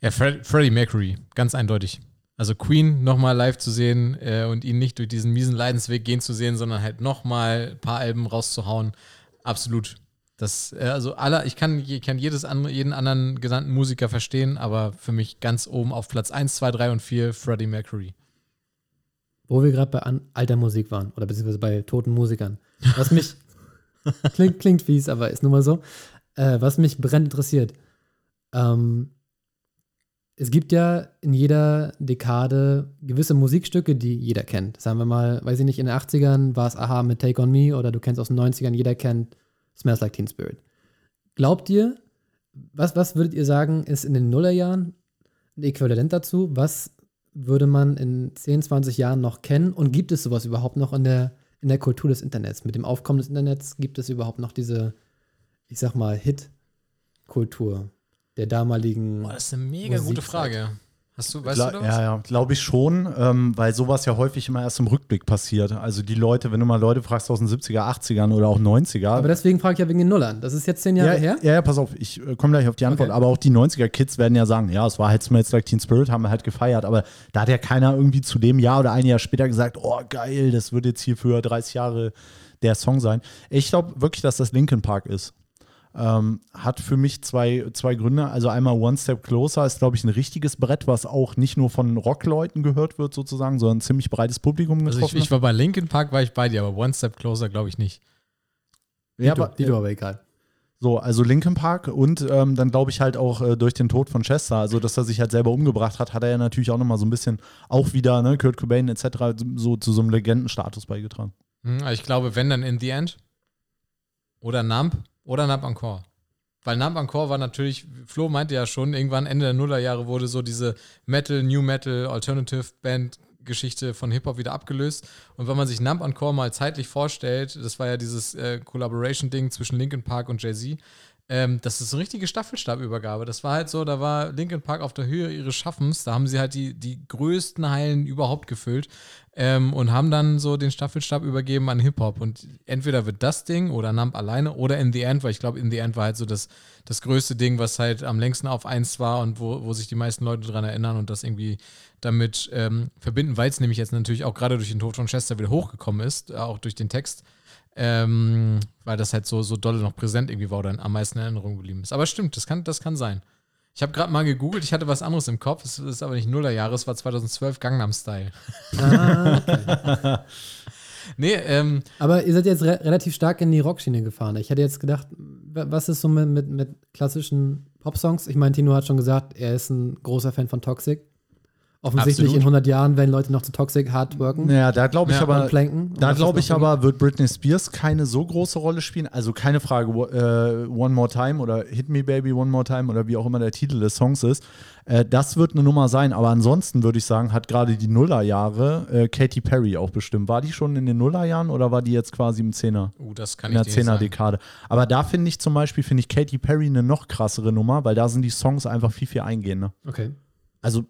Ja, Fred, Freddie Mercury, ganz eindeutig. Also Queen nochmal live zu sehen äh, und ihn nicht durch diesen miesen Leidensweg gehen zu sehen, sondern halt nochmal ein paar Alben rauszuhauen. Absolut. Das, äh, also alle, ich kann, ich kann jedes andere, jeden anderen genannten Musiker verstehen, aber für mich ganz oben auf Platz 1, 2, 3 und 4 Freddie Mercury. Wo wir gerade bei an, alter Musik waren, oder beziehungsweise bei toten Musikern. Was mich, klingt, klingt fies, aber ist nun mal so. Äh, was mich brennend interessiert. Ähm, es gibt ja in jeder Dekade gewisse Musikstücke, die jeder kennt. Sagen wir mal, weiß ich nicht, in den 80ern war es Aha mit Take On Me oder du kennst aus den 90ern, jeder kennt Smells Like Teen Spirit. Glaubt ihr, was, was würdet ihr sagen, ist in den Nullerjahren ein Äquivalent dazu? Was würde man in 10, 20 Jahren noch kennen? Und gibt es sowas überhaupt noch in der, in der Kultur des Internets? Mit dem Aufkommen des Internets gibt es überhaupt noch diese, ich sag mal, Hit-Kultur der damaligen. Boah, das ist eine mega gute Musikzeit. Frage. Hast du, weißt Gla du da was? ja, ja, glaube ich schon, ähm, weil sowas ja häufig immer erst im Rückblick passiert. Also die Leute, wenn du mal Leute fragst aus den 70er, 80ern oder auch 90er. Aber deswegen frage ich ja wegen den Nullern. Das ist jetzt zehn Jahre ja, her. Ja, ja, pass auf, ich äh, komme gleich auf die Antwort. Okay. Aber auch die 90er-Kids werden ja sagen, ja, es war halt Smells Like Teen Spirit, haben wir halt gefeiert. Aber da hat ja keiner irgendwie zu dem Jahr oder ein Jahr später gesagt, oh geil, das wird jetzt hier für 30 Jahre der Song sein. Ich glaube wirklich, dass das Linkin Park ist. Ähm, hat für mich zwei, zwei Gründe. Also einmal One Step Closer ist, glaube ich, ein richtiges Brett, was auch nicht nur von Rockleuten gehört wird, sozusagen, sondern ein ziemlich breites Publikum Also getroffen ich, ich war bei Linkin Park, war ich bei dir, aber One Step Closer glaube ich nicht. ja, Dito, aber, Dito, aber egal. So, also Linkin Park und ähm, dann glaube ich halt auch äh, durch den Tod von Chester, also dass er sich halt selber umgebracht hat, hat er ja natürlich auch nochmal so ein bisschen auch wieder, ne, Kurt Cobain etc., so zu so einem Legendenstatus beigetragen. Hm, also ich glaube, wenn dann In the End oder Nump oder Encore. Weil Encore war natürlich, Flo meinte ja schon, irgendwann Ende der Nullerjahre wurde so diese Metal, New Metal, Alternative Band Geschichte von Hip-Hop wieder abgelöst. Und wenn man sich Nump Encore mal zeitlich vorstellt, das war ja dieses äh, Collaboration-Ding zwischen Linkin Park und Jay-Z, ähm, das ist eine richtige Staffelstabübergabe. Das war halt so, da war Linkin Park auf der Höhe ihres Schaffens, da haben sie halt die, die größten Heilen überhaupt gefüllt ähm, und haben dann so den Staffelstab übergeben an Hip-Hop. Und entweder wird das Ding oder Nump alleine oder In the End, weil ich glaube, In the End war halt so das, das größte Ding, was halt am längsten auf eins war und wo, wo sich die meisten Leute dran erinnern und das irgendwie damit ähm, verbinden, weil es nämlich jetzt natürlich auch gerade durch den Tod von Chester wieder hochgekommen ist, äh, auch durch den Text. Ähm, weil das halt so, so doll noch präsent irgendwie war oder am meisten in Erinnerung geblieben ist. Aber stimmt, das kann, das kann sein. Ich habe gerade mal gegoogelt, ich hatte was anderes im Kopf, es ist aber nicht Nullerjahre, es war 2012 Gangnam Style. Ah, okay. Nee, ähm, Aber ihr seid jetzt re relativ stark in die Rockschiene gefahren. Ich hätte jetzt gedacht, wa- was ist so mit, mit, mit klassischen Popsongs? Ich meine, Tino hat schon gesagt, er ist ein großer Fan von Toxic. Offensichtlich Absolut. in 100 Jahren werden Leute noch zu Toxic hard worken Ja, da glaube ich Ja, aber. planken. Da glaube ich aber, wird Britney Spears keine so große Rolle spielen. Also keine Frage, äh, One More Time oder Hit Me Baby One More Time oder wie auch immer der Titel des Songs ist. Äh, das wird eine Nummer sein. Aber ansonsten würde ich sagen, hat gerade die Nullerjahre äh, Katy Perry auch bestimmt. War die schon in den Nullerjahren oder war die jetzt quasi im Zehner? uh, das kann in der ich dir nicht sagen. Zehner-Dekade. Aber da finde ich zum Beispiel, finde ich Katy Perry eine noch krassere Nummer, weil da sind die Songs einfach viel, viel eingehender. Okay. Also,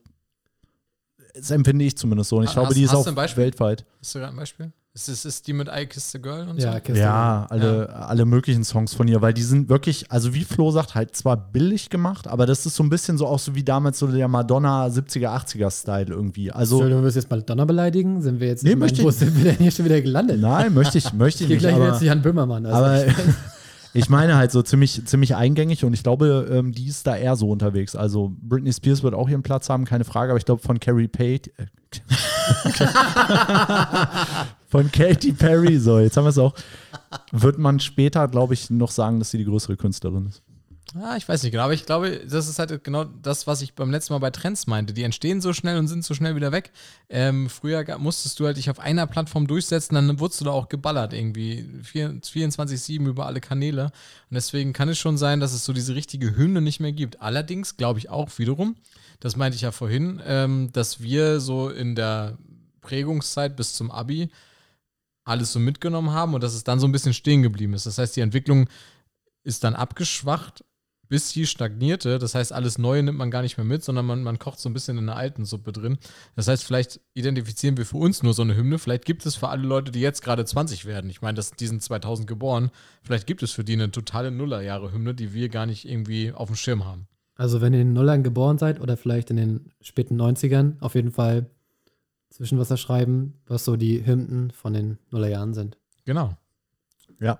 das empfinde ich zumindest so. Und ich Hast- glaube, die ist auch du ein Beispiel? weltweit. Hast du gerade ein Beispiel? Ist, ist, ist die mit I Kiss the Girl und Ja, so? Kirsten. Ja, alle, alle möglichen Songs von ihr, weil die sind wirklich, also wie Flo sagt, halt zwar billig gemacht, aber das ist so ein bisschen so auch so wie damals so der Madonna 70er, 80er Style irgendwie. Also, Entschuldigung, wir jetzt mal Donner beleidigen? Sind wir jetzt, Nee, ich möchte wo ich- sind wir denn hier schon wieder gelandet? nein, möchte ich, möchte ich Hier nicht, gleich wieder aber, zu Jan Böhmermann. Also aber ich- meine halt so ziemlich, ziemlich eingängig und ich glaube, ähm, die ist da eher so unterwegs. Also Britney Spears wird auch ihren Platz haben, keine Frage, aber ich glaube von Carrie Pate, äh, von Katy Perry, so, jetzt haben wir es auch, wird man später, glaube ich, noch sagen, dass sie die größere Künstlerin ist. Ah, ich weiß nicht genau, aber ich glaube, das ist halt genau das, was ich beim letzten Mal bei Trends meinte. Die entstehen so schnell und sind so schnell wieder weg. Ähm, früher musstest du halt dich auf einer Plattform durchsetzen, dann wurdest du da auch geballert irgendwie. Vier- 24-7 über alle Kanäle. Und deswegen kann es schon sein, dass es so diese richtige Hymne nicht mehr gibt. Allerdings glaube ich auch wiederum, das meinte ich ja vorhin, ähm, dass wir so in der Prägungszeit bis zum Abi alles so mitgenommen haben und dass es dann so ein bisschen stehen geblieben ist. Das heißt, die Entwicklung ist dann abgeschwacht, bis sie stagnierte. Das heißt, alles Neue nimmt man gar nicht mehr mit, sondern man, man kocht so ein bisschen in der alten Suppe drin. Das heißt, vielleicht identifizieren wir für uns nur so eine Hymne. Vielleicht gibt es für alle Leute, die jetzt gerade 20 werden, ich meine, das, die sind 2000 geboren, vielleicht gibt es für die eine totale Nullerjahre-Hymne, die wir gar nicht irgendwie auf dem Schirm haben. Also, wenn ihr in den Nullern geboren seid oder vielleicht in den späten 90ern, auf jeden Fall Zwischenwasser schreiben, was so die Hymnen von den Nullerjahren sind. Genau. Ja.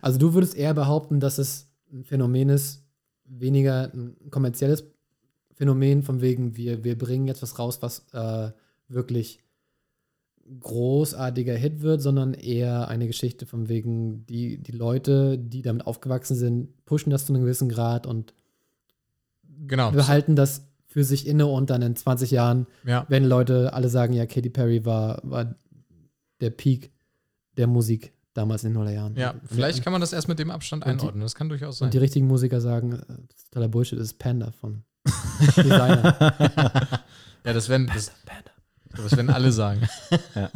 Also, du würdest eher behaupten, dass es ein Phänomen ist, weniger ein kommerzielles Phänomen, von wegen, wir, wir bringen jetzt was raus, was äh, wirklich großartiger Hit wird, sondern eher eine Geschichte von wegen, die, die Leute, die damit aufgewachsen sind, pushen das zu einem gewissen Grad und Genau. behalten das für sich inne und dann in 20 Jahren, Ja. wenn Leute alle sagen, ja, Katy Perry war, war der Peak der Musik damals in den Nullerjahren. Ja, vielleicht kann man das erst mit dem Abstand Und die- einordnen. Das kann durchaus sein. Und die richtigen Musiker sagen, äh, das totaler Bullshit, das ist Panda von Designer. Ja, das werden, das, das werden alle sagen. Ja.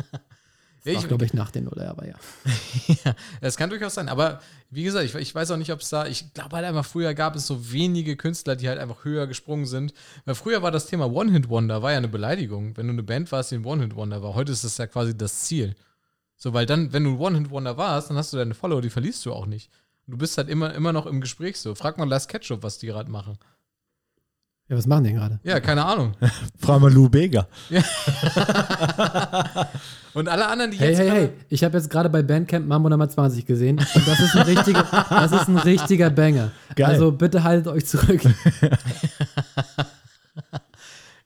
Ja, ich, glaube ich, nach den Nuller, aber ja. ja, das kann durchaus sein. Aber wie gesagt, ich, ich weiß auch nicht, ob es da, ich glaube halt einfach, früher gab es so wenige Künstler, die halt einfach höher gesprungen sind. Weil früher war das Thema One-Hit-Wonder, war ja eine Beleidigung. Wenn du eine Band warst, die ein One-Hit-Wonder war. Heute ist das ja quasi das Ziel. So, weil dann, wenn du One-Hit-Wonder warst, dann hast du deine Follower, die verlierst du auch nicht. Du bist halt immer, immer noch im Gespräch so. Frag mal Last Ketchup, was die gerade machen. Ja, was machen die denn gerade? Ja, keine Ahnung. Frag mal Lou Bega. Und alle anderen, die Hey, jetzt hey, gerade- hey, ich habe jetzt gerade bei Bandcamp Mambo Nummer 20 gesehen und das ist ein richtiger, das ist ein richtiger Banger. Geil. Also bitte haltet euch zurück.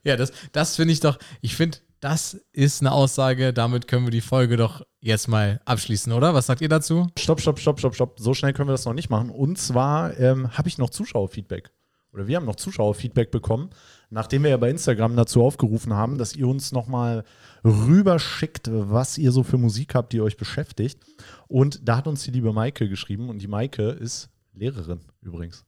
Ja, das, das finde ich doch, ich finde, das ist eine Aussage, damit können wir die Folge doch jetzt mal abschließen, oder? Was sagt ihr dazu? Stopp, stopp, stopp, stopp, stopp. So schnell können wir das noch nicht machen. Und zwar ähm, habe ich noch Zuschauerfeedback. Oder wir haben noch Zuschauerfeedback bekommen, nachdem wir ja bei Instagram dazu aufgerufen haben, dass ihr uns nochmal rüberschickt, was ihr so für Musik habt, die euch beschäftigt. Und da hat uns die liebe Maike geschrieben. Und die Maike ist Lehrerin übrigens.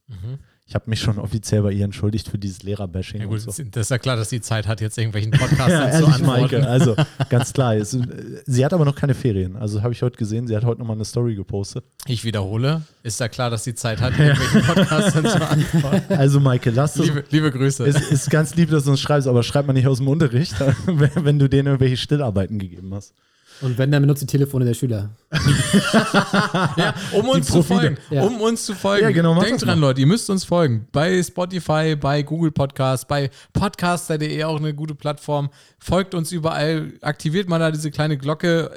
Ich habe mich schon offiziell bei ihr entschuldigt für dieses Lehrerbashing. Ja, und gut, so. das ist ja klar, dass sie Zeit hat, jetzt irgendwelchen Podcasts Ja, zu antworten. Maike. Also ganz klar. Es, äh, sie hat aber noch keine Ferien. Also habe ich heute gesehen. Sie hat heute nochmal eine Story gepostet. Ich wiederhole, ist ja klar, dass sie Zeit hat, irgendwelchen Podcasts zu antworten. Also Maike, lass das. Liebe, liebe Grüße. Es ist ganz lieb, dass du uns schreibst, aber schreib mal nicht aus dem Unterricht, wenn du denen irgendwelche Stillarbeiten gegeben hast. Und wenn, dann benutzt die Telefone der Schüler. Ja, um uns zu folgen. Ja. Um uns zu folgen. Ja, genau, Denkt dran, mal. Leute, ihr müsst uns folgen. Bei Spotify, bei Google Podcast, bei podcaster.de auch eine gute Plattform. Folgt uns überall, aktiviert mal da diese kleine Glocke.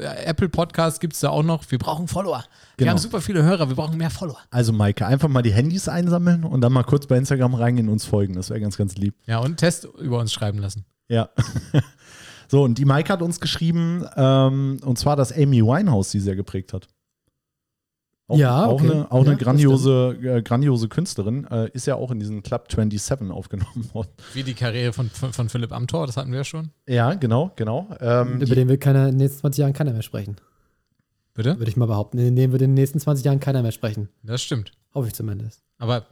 Äh, Apple Podcast gibt es da auch noch. Wir brauchen Follower. Wir Genau. haben super viele Hörer, wir brauchen mehr Follower. Also Maike, einfach mal die Handys einsammeln und dann mal kurz bei Instagram reingehen und uns folgen. Das wäre ganz, ganz lieb. Ja, und einen Test über uns schreiben lassen. Ja. So, und die Maike hat uns geschrieben, ähm, und zwar, dass Amy Winehouse sie sehr geprägt hat. Auch, Ja, auch, okay. eine, auch Ja, eine grandiose, äh, grandiose Künstlerin, äh, ist ja auch in diesen Club 27 aufgenommen worden. Wie die Karriere von, von, von Philipp Amthor, das hatten wir ja schon. Ja, genau, genau. Ähm, Über den will keiner in den nächsten 20 Jahren keiner mehr sprechen. Bitte? Würde ich mal behaupten. In dem wird in den nächsten 20 Jahren keiner mehr sprechen. Das stimmt. Hoffe ich zumindest. Aber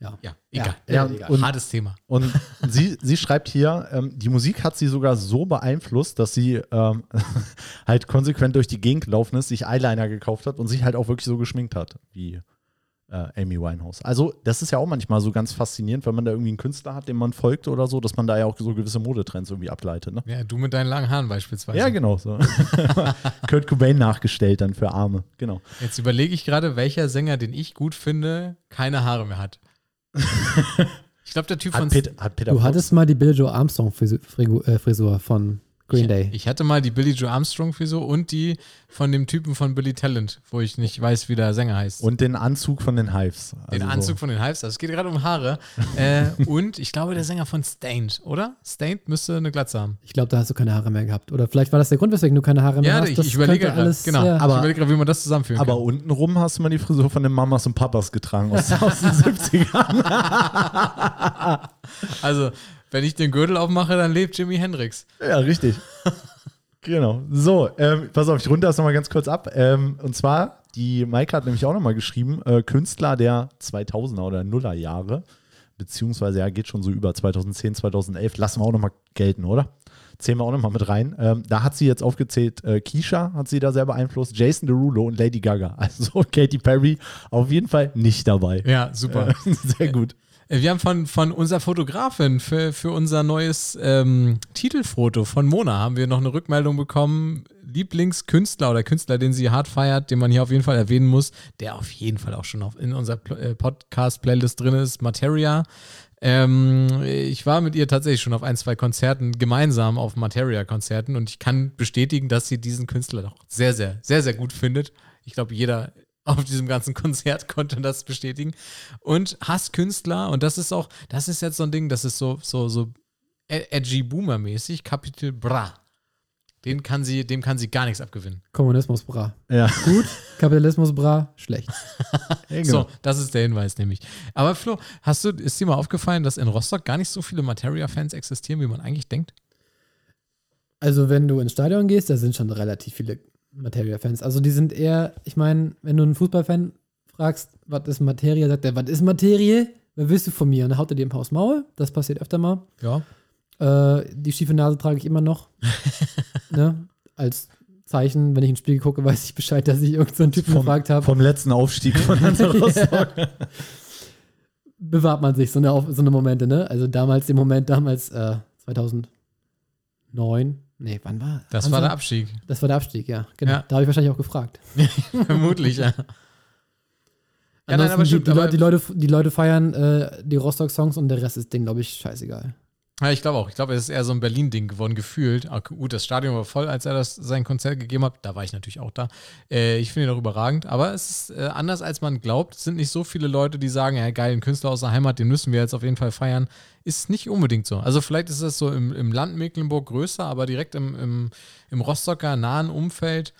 ja, Ja. egal. Ja, egal. und- Hartes Thema. Und sie, sie schreibt hier, ähm, die Musik hat sie sogar so beeinflusst, dass sie ähm, halt konsequent durch die Gegend gelaufen ist, sich Eyeliner gekauft hat und sich halt auch wirklich so geschminkt hat, wie äh, Amy Winehouse. Also, das ist ja auch manchmal so ganz faszinierend, wenn man da irgendwie einen Künstler hat, dem man folgt oder so, dass man da ja auch so gewisse Modetrends irgendwie ableitet. Ne? Ja, du mit deinen langen Haaren beispielsweise. Ja, genau so. Kurt Cobain nachgestellt dann für Arme. Genau. Jetzt überlege ich gerade, welcher Sänger, den ich gut finde, keine Haare mehr hat. ich glaube, der Typ von Hat, Pet, hat Peter Du Fox- hattest mal die Bill Joe Armstrong Frisu- Frigu- äh, Frisur von Green Day. Ich, ich hatte mal die Billy Joe Armstrong Frisur und die von dem Typen von Billy Talent, wo ich nicht weiß, wie der Sänger heißt. und den Anzug von den Hives. den Also Anzug von den Hives, also es geht gerade um Haare. äh, und ich glaube, der Sänger von Stained, oder? Stained müsste eine Glatze haben. Ich glaube, da hast du keine Haare mehr gehabt. Oder vielleicht war das der Grund, weswegen du keine Haare mehr Ja, hast. ich, Das ich überlege gerade. alles. Genau, Ja. ich Aber- überlege gerade, wie man das zusammenführen Aber kann. untenrum hast du mal die Frisur von den Mamas und Papas getragen aus, aus den 70ern. Also, wenn ich den Gürtel aufmache, dann lebt Jimi Hendrix. Ja, richtig. genau. So, ähm, pass auf, ich runde das nochmal ganz kurz ab. Ähm, und zwar, die Maike hat nämlich auch nochmal geschrieben, äh, Künstler der 2000er oder Nuller Jahre, beziehungsweise ja, geht schon so über 2010, 2011, lassen wir auch nochmal gelten, oder? Zählen wir auch nochmal mit rein. Ähm, da hat sie jetzt aufgezählt, äh, Keisha hat sie da sehr beeinflusst, Jason Derulo und Lady Gaga. Also Katy Perry auf jeden Fall nicht dabei. Ja, super. Äh, sehr gut. Äh, Wir haben von, von unserer Fotografin für, für unser neues ähm, Titelfoto von Mona haben wir noch eine Rückmeldung bekommen. Lieblingskünstler oder Künstler, den sie hart feiert, den man hier auf jeden Fall erwähnen muss, der auf jeden Fall auch schon auf, in unserer äh, Podcast-Playlist drin ist, Materia. Ähm, ich war mit ihr tatsächlich schon auf ein, zwei Konzerten gemeinsam auf Materia-Konzerten und ich kann bestätigen, dass sie diesen Künstler doch sehr, sehr, sehr, sehr gut findet. Ich glaube, jeder auf diesem ganzen Konzert konnte das bestätigen. Und Hasskünstler, und das ist auch, das ist jetzt so ein Ding, das ist so, so, so edgy Boomer-mäßig, Capital Bra. Den kann sie, dem kann sie gar nichts abgewinnen. Kommunismus bra. Ja. Gut, Kapitalismus bra, schlecht. Ja, genau. So, das ist der Hinweis nämlich. Aber Flo, hast du, ist dir mal aufgefallen, dass in Rostock gar nicht so viele Materia-Fans existieren, wie man eigentlich denkt? Also, wenn du ins Stadion gehst, da sind schon relativ viele Materia-Fans. Also, die sind eher, ich meine, wenn du einen Fußballfan fragst, was ist Materie, sagt er, was ist Materie? Was willst du von mir? Und dann haut er dir ein paar aufs Maul. Das passiert öfter mal. Ja. Äh, die schiefe Nase trage ich immer noch. ne? Als Zeichen, wenn ich ins Spiel gucke, weiß ich Bescheid, dass ich irgendeinen so Typen Vom- gefragt habe. Vom letzten Aufstieg von Rostock. Bewahrt man sich so eine, so eine Momente, ne? Also damals, den Moment damals, äh, 2009. Nee, wann war Das Hansa? war der Abstieg. Das war der Abstieg, ja. Genau. Ja. Da habe ich wahrscheinlich auch gefragt. Vermutlich, ja. Ja, nein, aber die, stimmt, die, aber- Leute, die, Leute, die Leute feiern äh, die Rostock-Songs und der Rest ist denen, glaube ich, scheißegal. Ja, ich glaube auch. Ich glaube, es ist eher so ein Berlin-Ding geworden, gefühlt. Ah, gut, das Stadion war voll, als er das sein Konzert gegeben hat. Da war ich natürlich auch da. Äh, ich finde ihn auch überragend. Aber es ist äh, anders, als man glaubt. Es sind nicht so viele Leute, die sagen, ja, geil, ein Künstler aus der Heimat, den müssen wir jetzt auf jeden Fall feiern. Ist nicht unbedingt so. Also vielleicht ist das so im, im Land Mecklenburg größer, aber direkt im, im, im Rostocker nahen Umfeld,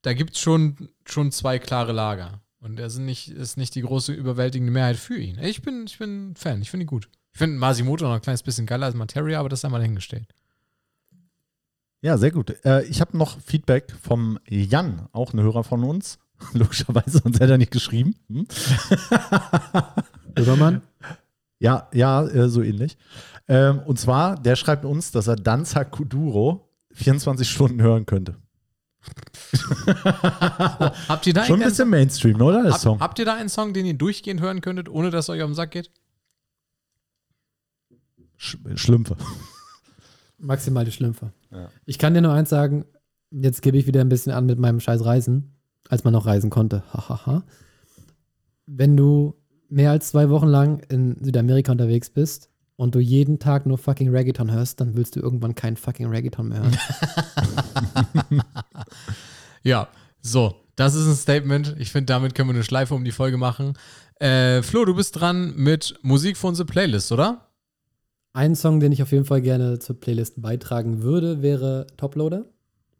da gibt es schon, schon zwei klare Lager. Und er ist nicht die große überwältigende Mehrheit für ihn. Ich bin, ich bin Fan, ich finde ihn gut. Ich finde Masimoto noch ein kleines bisschen geiler als Materia, aber das sei mal dahingestellt. Ja, sehr gut. Äh, ich habe noch Feedback vom Jan, auch ein Hörer von uns. Logischerweise, sonst hätte er nicht geschrieben. Hm? Übermann? Ja, ja, äh, so ähnlich. Ähm, und zwar, der schreibt uns, dass er Danza Kuduro 24 Stunden hören könnte. Habt ihr da Schon ein einen- bisschen Mainstream, oder? Der hab, Song. habt ihr da einen Song, den ihr durchgehend hören könntet, ohne dass es euch auf den Sack geht? Sch Schlümpfe. Maximal die Schlümpfe. Ja. Ich kann dir nur eins sagen, jetzt gebe ich wieder ein bisschen an mit meinem scheiß Reisen, als man noch reisen konnte. Hahaha. Wenn du mehr als zwei Wochen lang in Südamerika unterwegs bist und du jeden Tag nur fucking Reggaeton hörst, dann willst du irgendwann kein fucking Reggaeton mehr hören. Ja, so. Das ist ein Statement. Ich finde, damit können wir eine Schleife um die Folge machen. Äh, Flo, du bist dran mit Musik für unsere Playlist, oder? Ein Song, den ich auf jeden Fall gerne zur Playlist beitragen würde, wäre Toploader.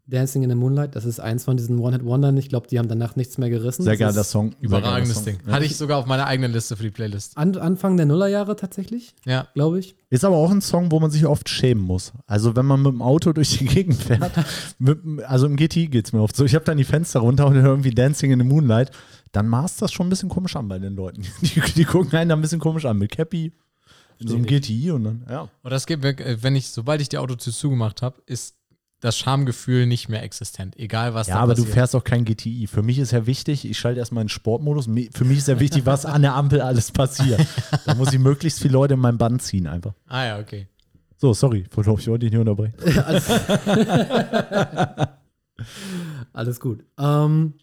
Dancing in the Moonlight. Das ist eins von diesen One-Hit-Wondern. Ich glaube, die haben danach nichts mehr gerissen. Sehr Das geiler Song. Überragendes. Ding. Ja. Hatte ich sogar auf meiner eigenen Liste für die Playlist. An, Anfang der Nullerjahre tatsächlich, Ja. glaube ich. Ist aber auch ein Song, wo man sich oft schämen muss. Also wenn man mit dem Auto durch die Gegend fährt, mit, also im GTI geht es mir oft so, ich habe dann die Fenster runter und höre irgendwie Dancing in the Moonlight, dann maßt das schon ein bisschen komisch an bei den Leuten. Die, die gucken einen dann ein bisschen komisch an mit Cappy in so einem GTI und dann, ja. Und das geht weg, äh, wenn ich, sobald ich die Autotür zugemacht habe, ist das Schamgefühl nicht mehr existent. Egal was Ja, da aber passiert. du fährst auch kein GTI. Für mich ist ja wichtig, ich schalte erstmal in Sportmodus. Für mich ist ja wichtig, was an der Ampel alles passiert. Da muss ich möglichst viele Leute in mein Band ziehen einfach. Ah ja, okay. So, sorry, ich wollte dich nicht unterbrechen. Alles gut. Ähm,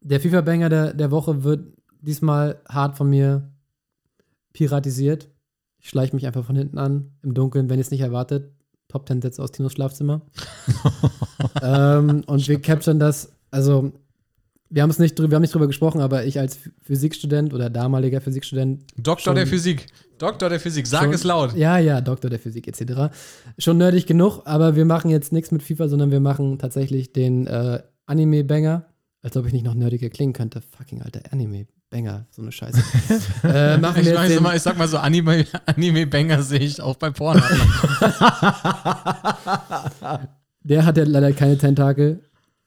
der FIFA-Banger der, der Woche wird diesmal hart von mir piratisiert. Ich schleiche mich einfach von hinten an, im Dunkeln, wenn ihr es nicht erwartet. Top 10 Sätze aus Tinos Schlafzimmer. ähm, und wir capturen das, also wir haben es nicht drüber, wir haben nicht drüber gesprochen, aber ich als Physikstudent oder damaliger Physikstudent Doktor der Physik. Doktor der Physik. Sag Schon- es laut. Ja, ja, Doktor der Physik etc. Schon nerdig genug, aber wir machen jetzt nichts mit FIFA, sondern wir machen tatsächlich den äh, Anime-Banger. Als ob ich nicht noch nerdiger klingen könnte. Fucking alter Anime-Banger, so eine Scheiße. äh, machen Ich, wir weiß den, immer, ich sag mal so, Anime- Anime-Banger sehe ich auch bei Porno. der hat ja leider keine Tentakel.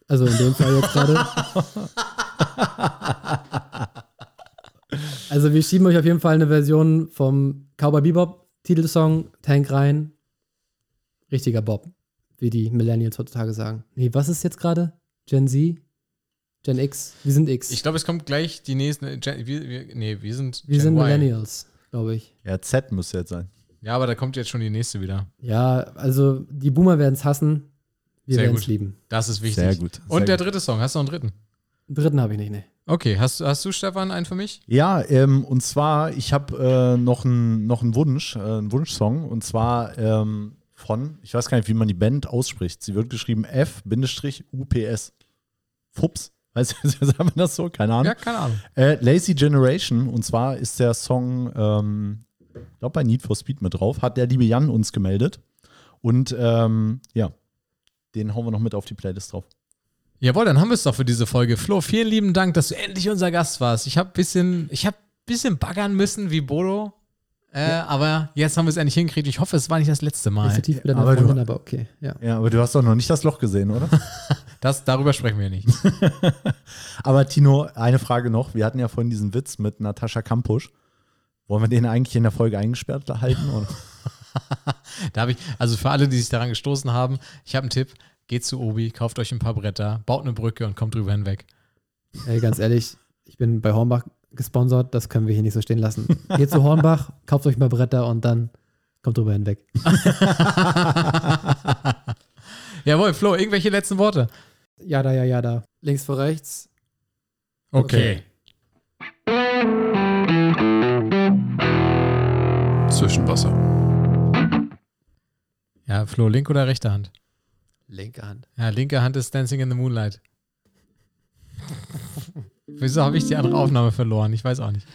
Also in dem Fall jetzt gerade. also wir schieben euch auf jeden Fall eine Version vom Cowboy Bebop Titelsong Tank rein. Richtiger Bob, wie die Millennials heutzutage sagen. Nee, was ist jetzt gerade? Gen Z? Gen X? Wir sind X. ich glaube, es kommt gleich die nächste. Gen, wir, wir, nee, wir sind. wir Gen sind Y. Millennials, glaube ich. Ja, Z müsste jetzt sein. Ja, aber da kommt jetzt schon die nächste wieder. Ja, also die Boomer werden es hassen. Wir Sehr werden es gut. lieben. Das ist wichtig. Sehr gut. Und sehr der gut. dritte Song. Hast du noch einen dritten? Dritten habe ich nicht, ne. Okay, hast, hast du, Stefan, einen für mich? Ja, ähm, und zwar, ich habe äh, noch einen noch einen Wunsch, äh, einen Wunschsong, und zwar ähm, von, ich weiß gar nicht, wie man die Band ausspricht. Sie wird geschrieben F-UPS. Fups. Weißt du, sagen wir das so? Keine Ahnung. Ja, keine Ahnung. Äh, Lazy Generation, und zwar ist der Song, ähm, ich glaube, bei Need for Speed mit drauf, hat der liebe Jan uns gemeldet. Und ähm, ja, Den hauen wir noch mit auf die Playlist drauf. Jawohl, dann haben wir es doch für diese Folge. Flo, vielen lieben Dank, dass du endlich unser Gast warst. Ich habe ein bisschen, ich habe bisschen baggern müssen wie Bodo. Äh, Aber jetzt haben wir es endlich hingekriegt. Ich hoffe, es war nicht das letzte Mal. Ist tief mit deiner aber du- aber okay. Ja. Ja, aber du hast doch noch nicht das Loch gesehen, oder? Das, darüber sprechen wir nicht. aber Tino, eine Frage noch. Wir hatten ja vorhin diesen Witz mit Natascha Kampusch. Wollen wir den eigentlich in der Folge eingesperrt halten? Oder? Da habe ich, also für alle, die sich daran gestoßen haben, ich habe einen Tipp. Geht zu Obi, kauft euch ein paar Bretter, baut eine Brücke und kommt drüber hinweg. Ey, ganz ehrlich, ich bin bei Hornbach gesponsert, das können wir hier nicht so stehen lassen. Geht zu Hornbach, kauft euch mal Bretter und dann kommt drüber hinweg. Jawohl, Flo, irgendwelche letzten Worte? Ja, da, ja, ja, da. Links vor rechts. Okay. Zwischenwasser. Ja, Flo, linke oder rechte Hand? Linke Hand. Ja, linke Hand ist Dancing in the Moonlight. Wieso habe ich die andere Aufnahme verloren? Ich weiß auch nicht.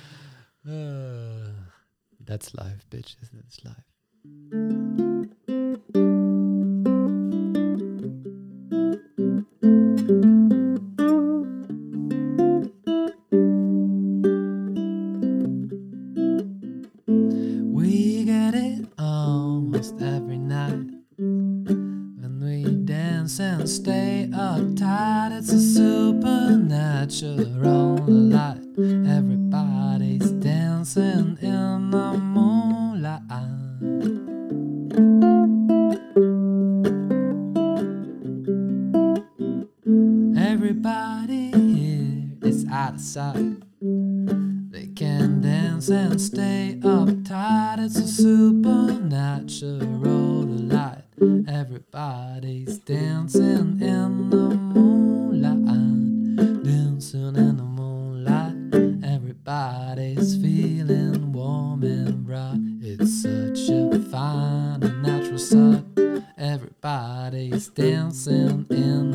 That's life, bitches. That's life. We get it almost every night. When we dance and stay uptight, it's a supernatural light. Everybody's dancing in the moonlight. Everybody here is out of sight. They can dance and stay uptight. It's a supernatural delight. Everybody's dancing in the dancing in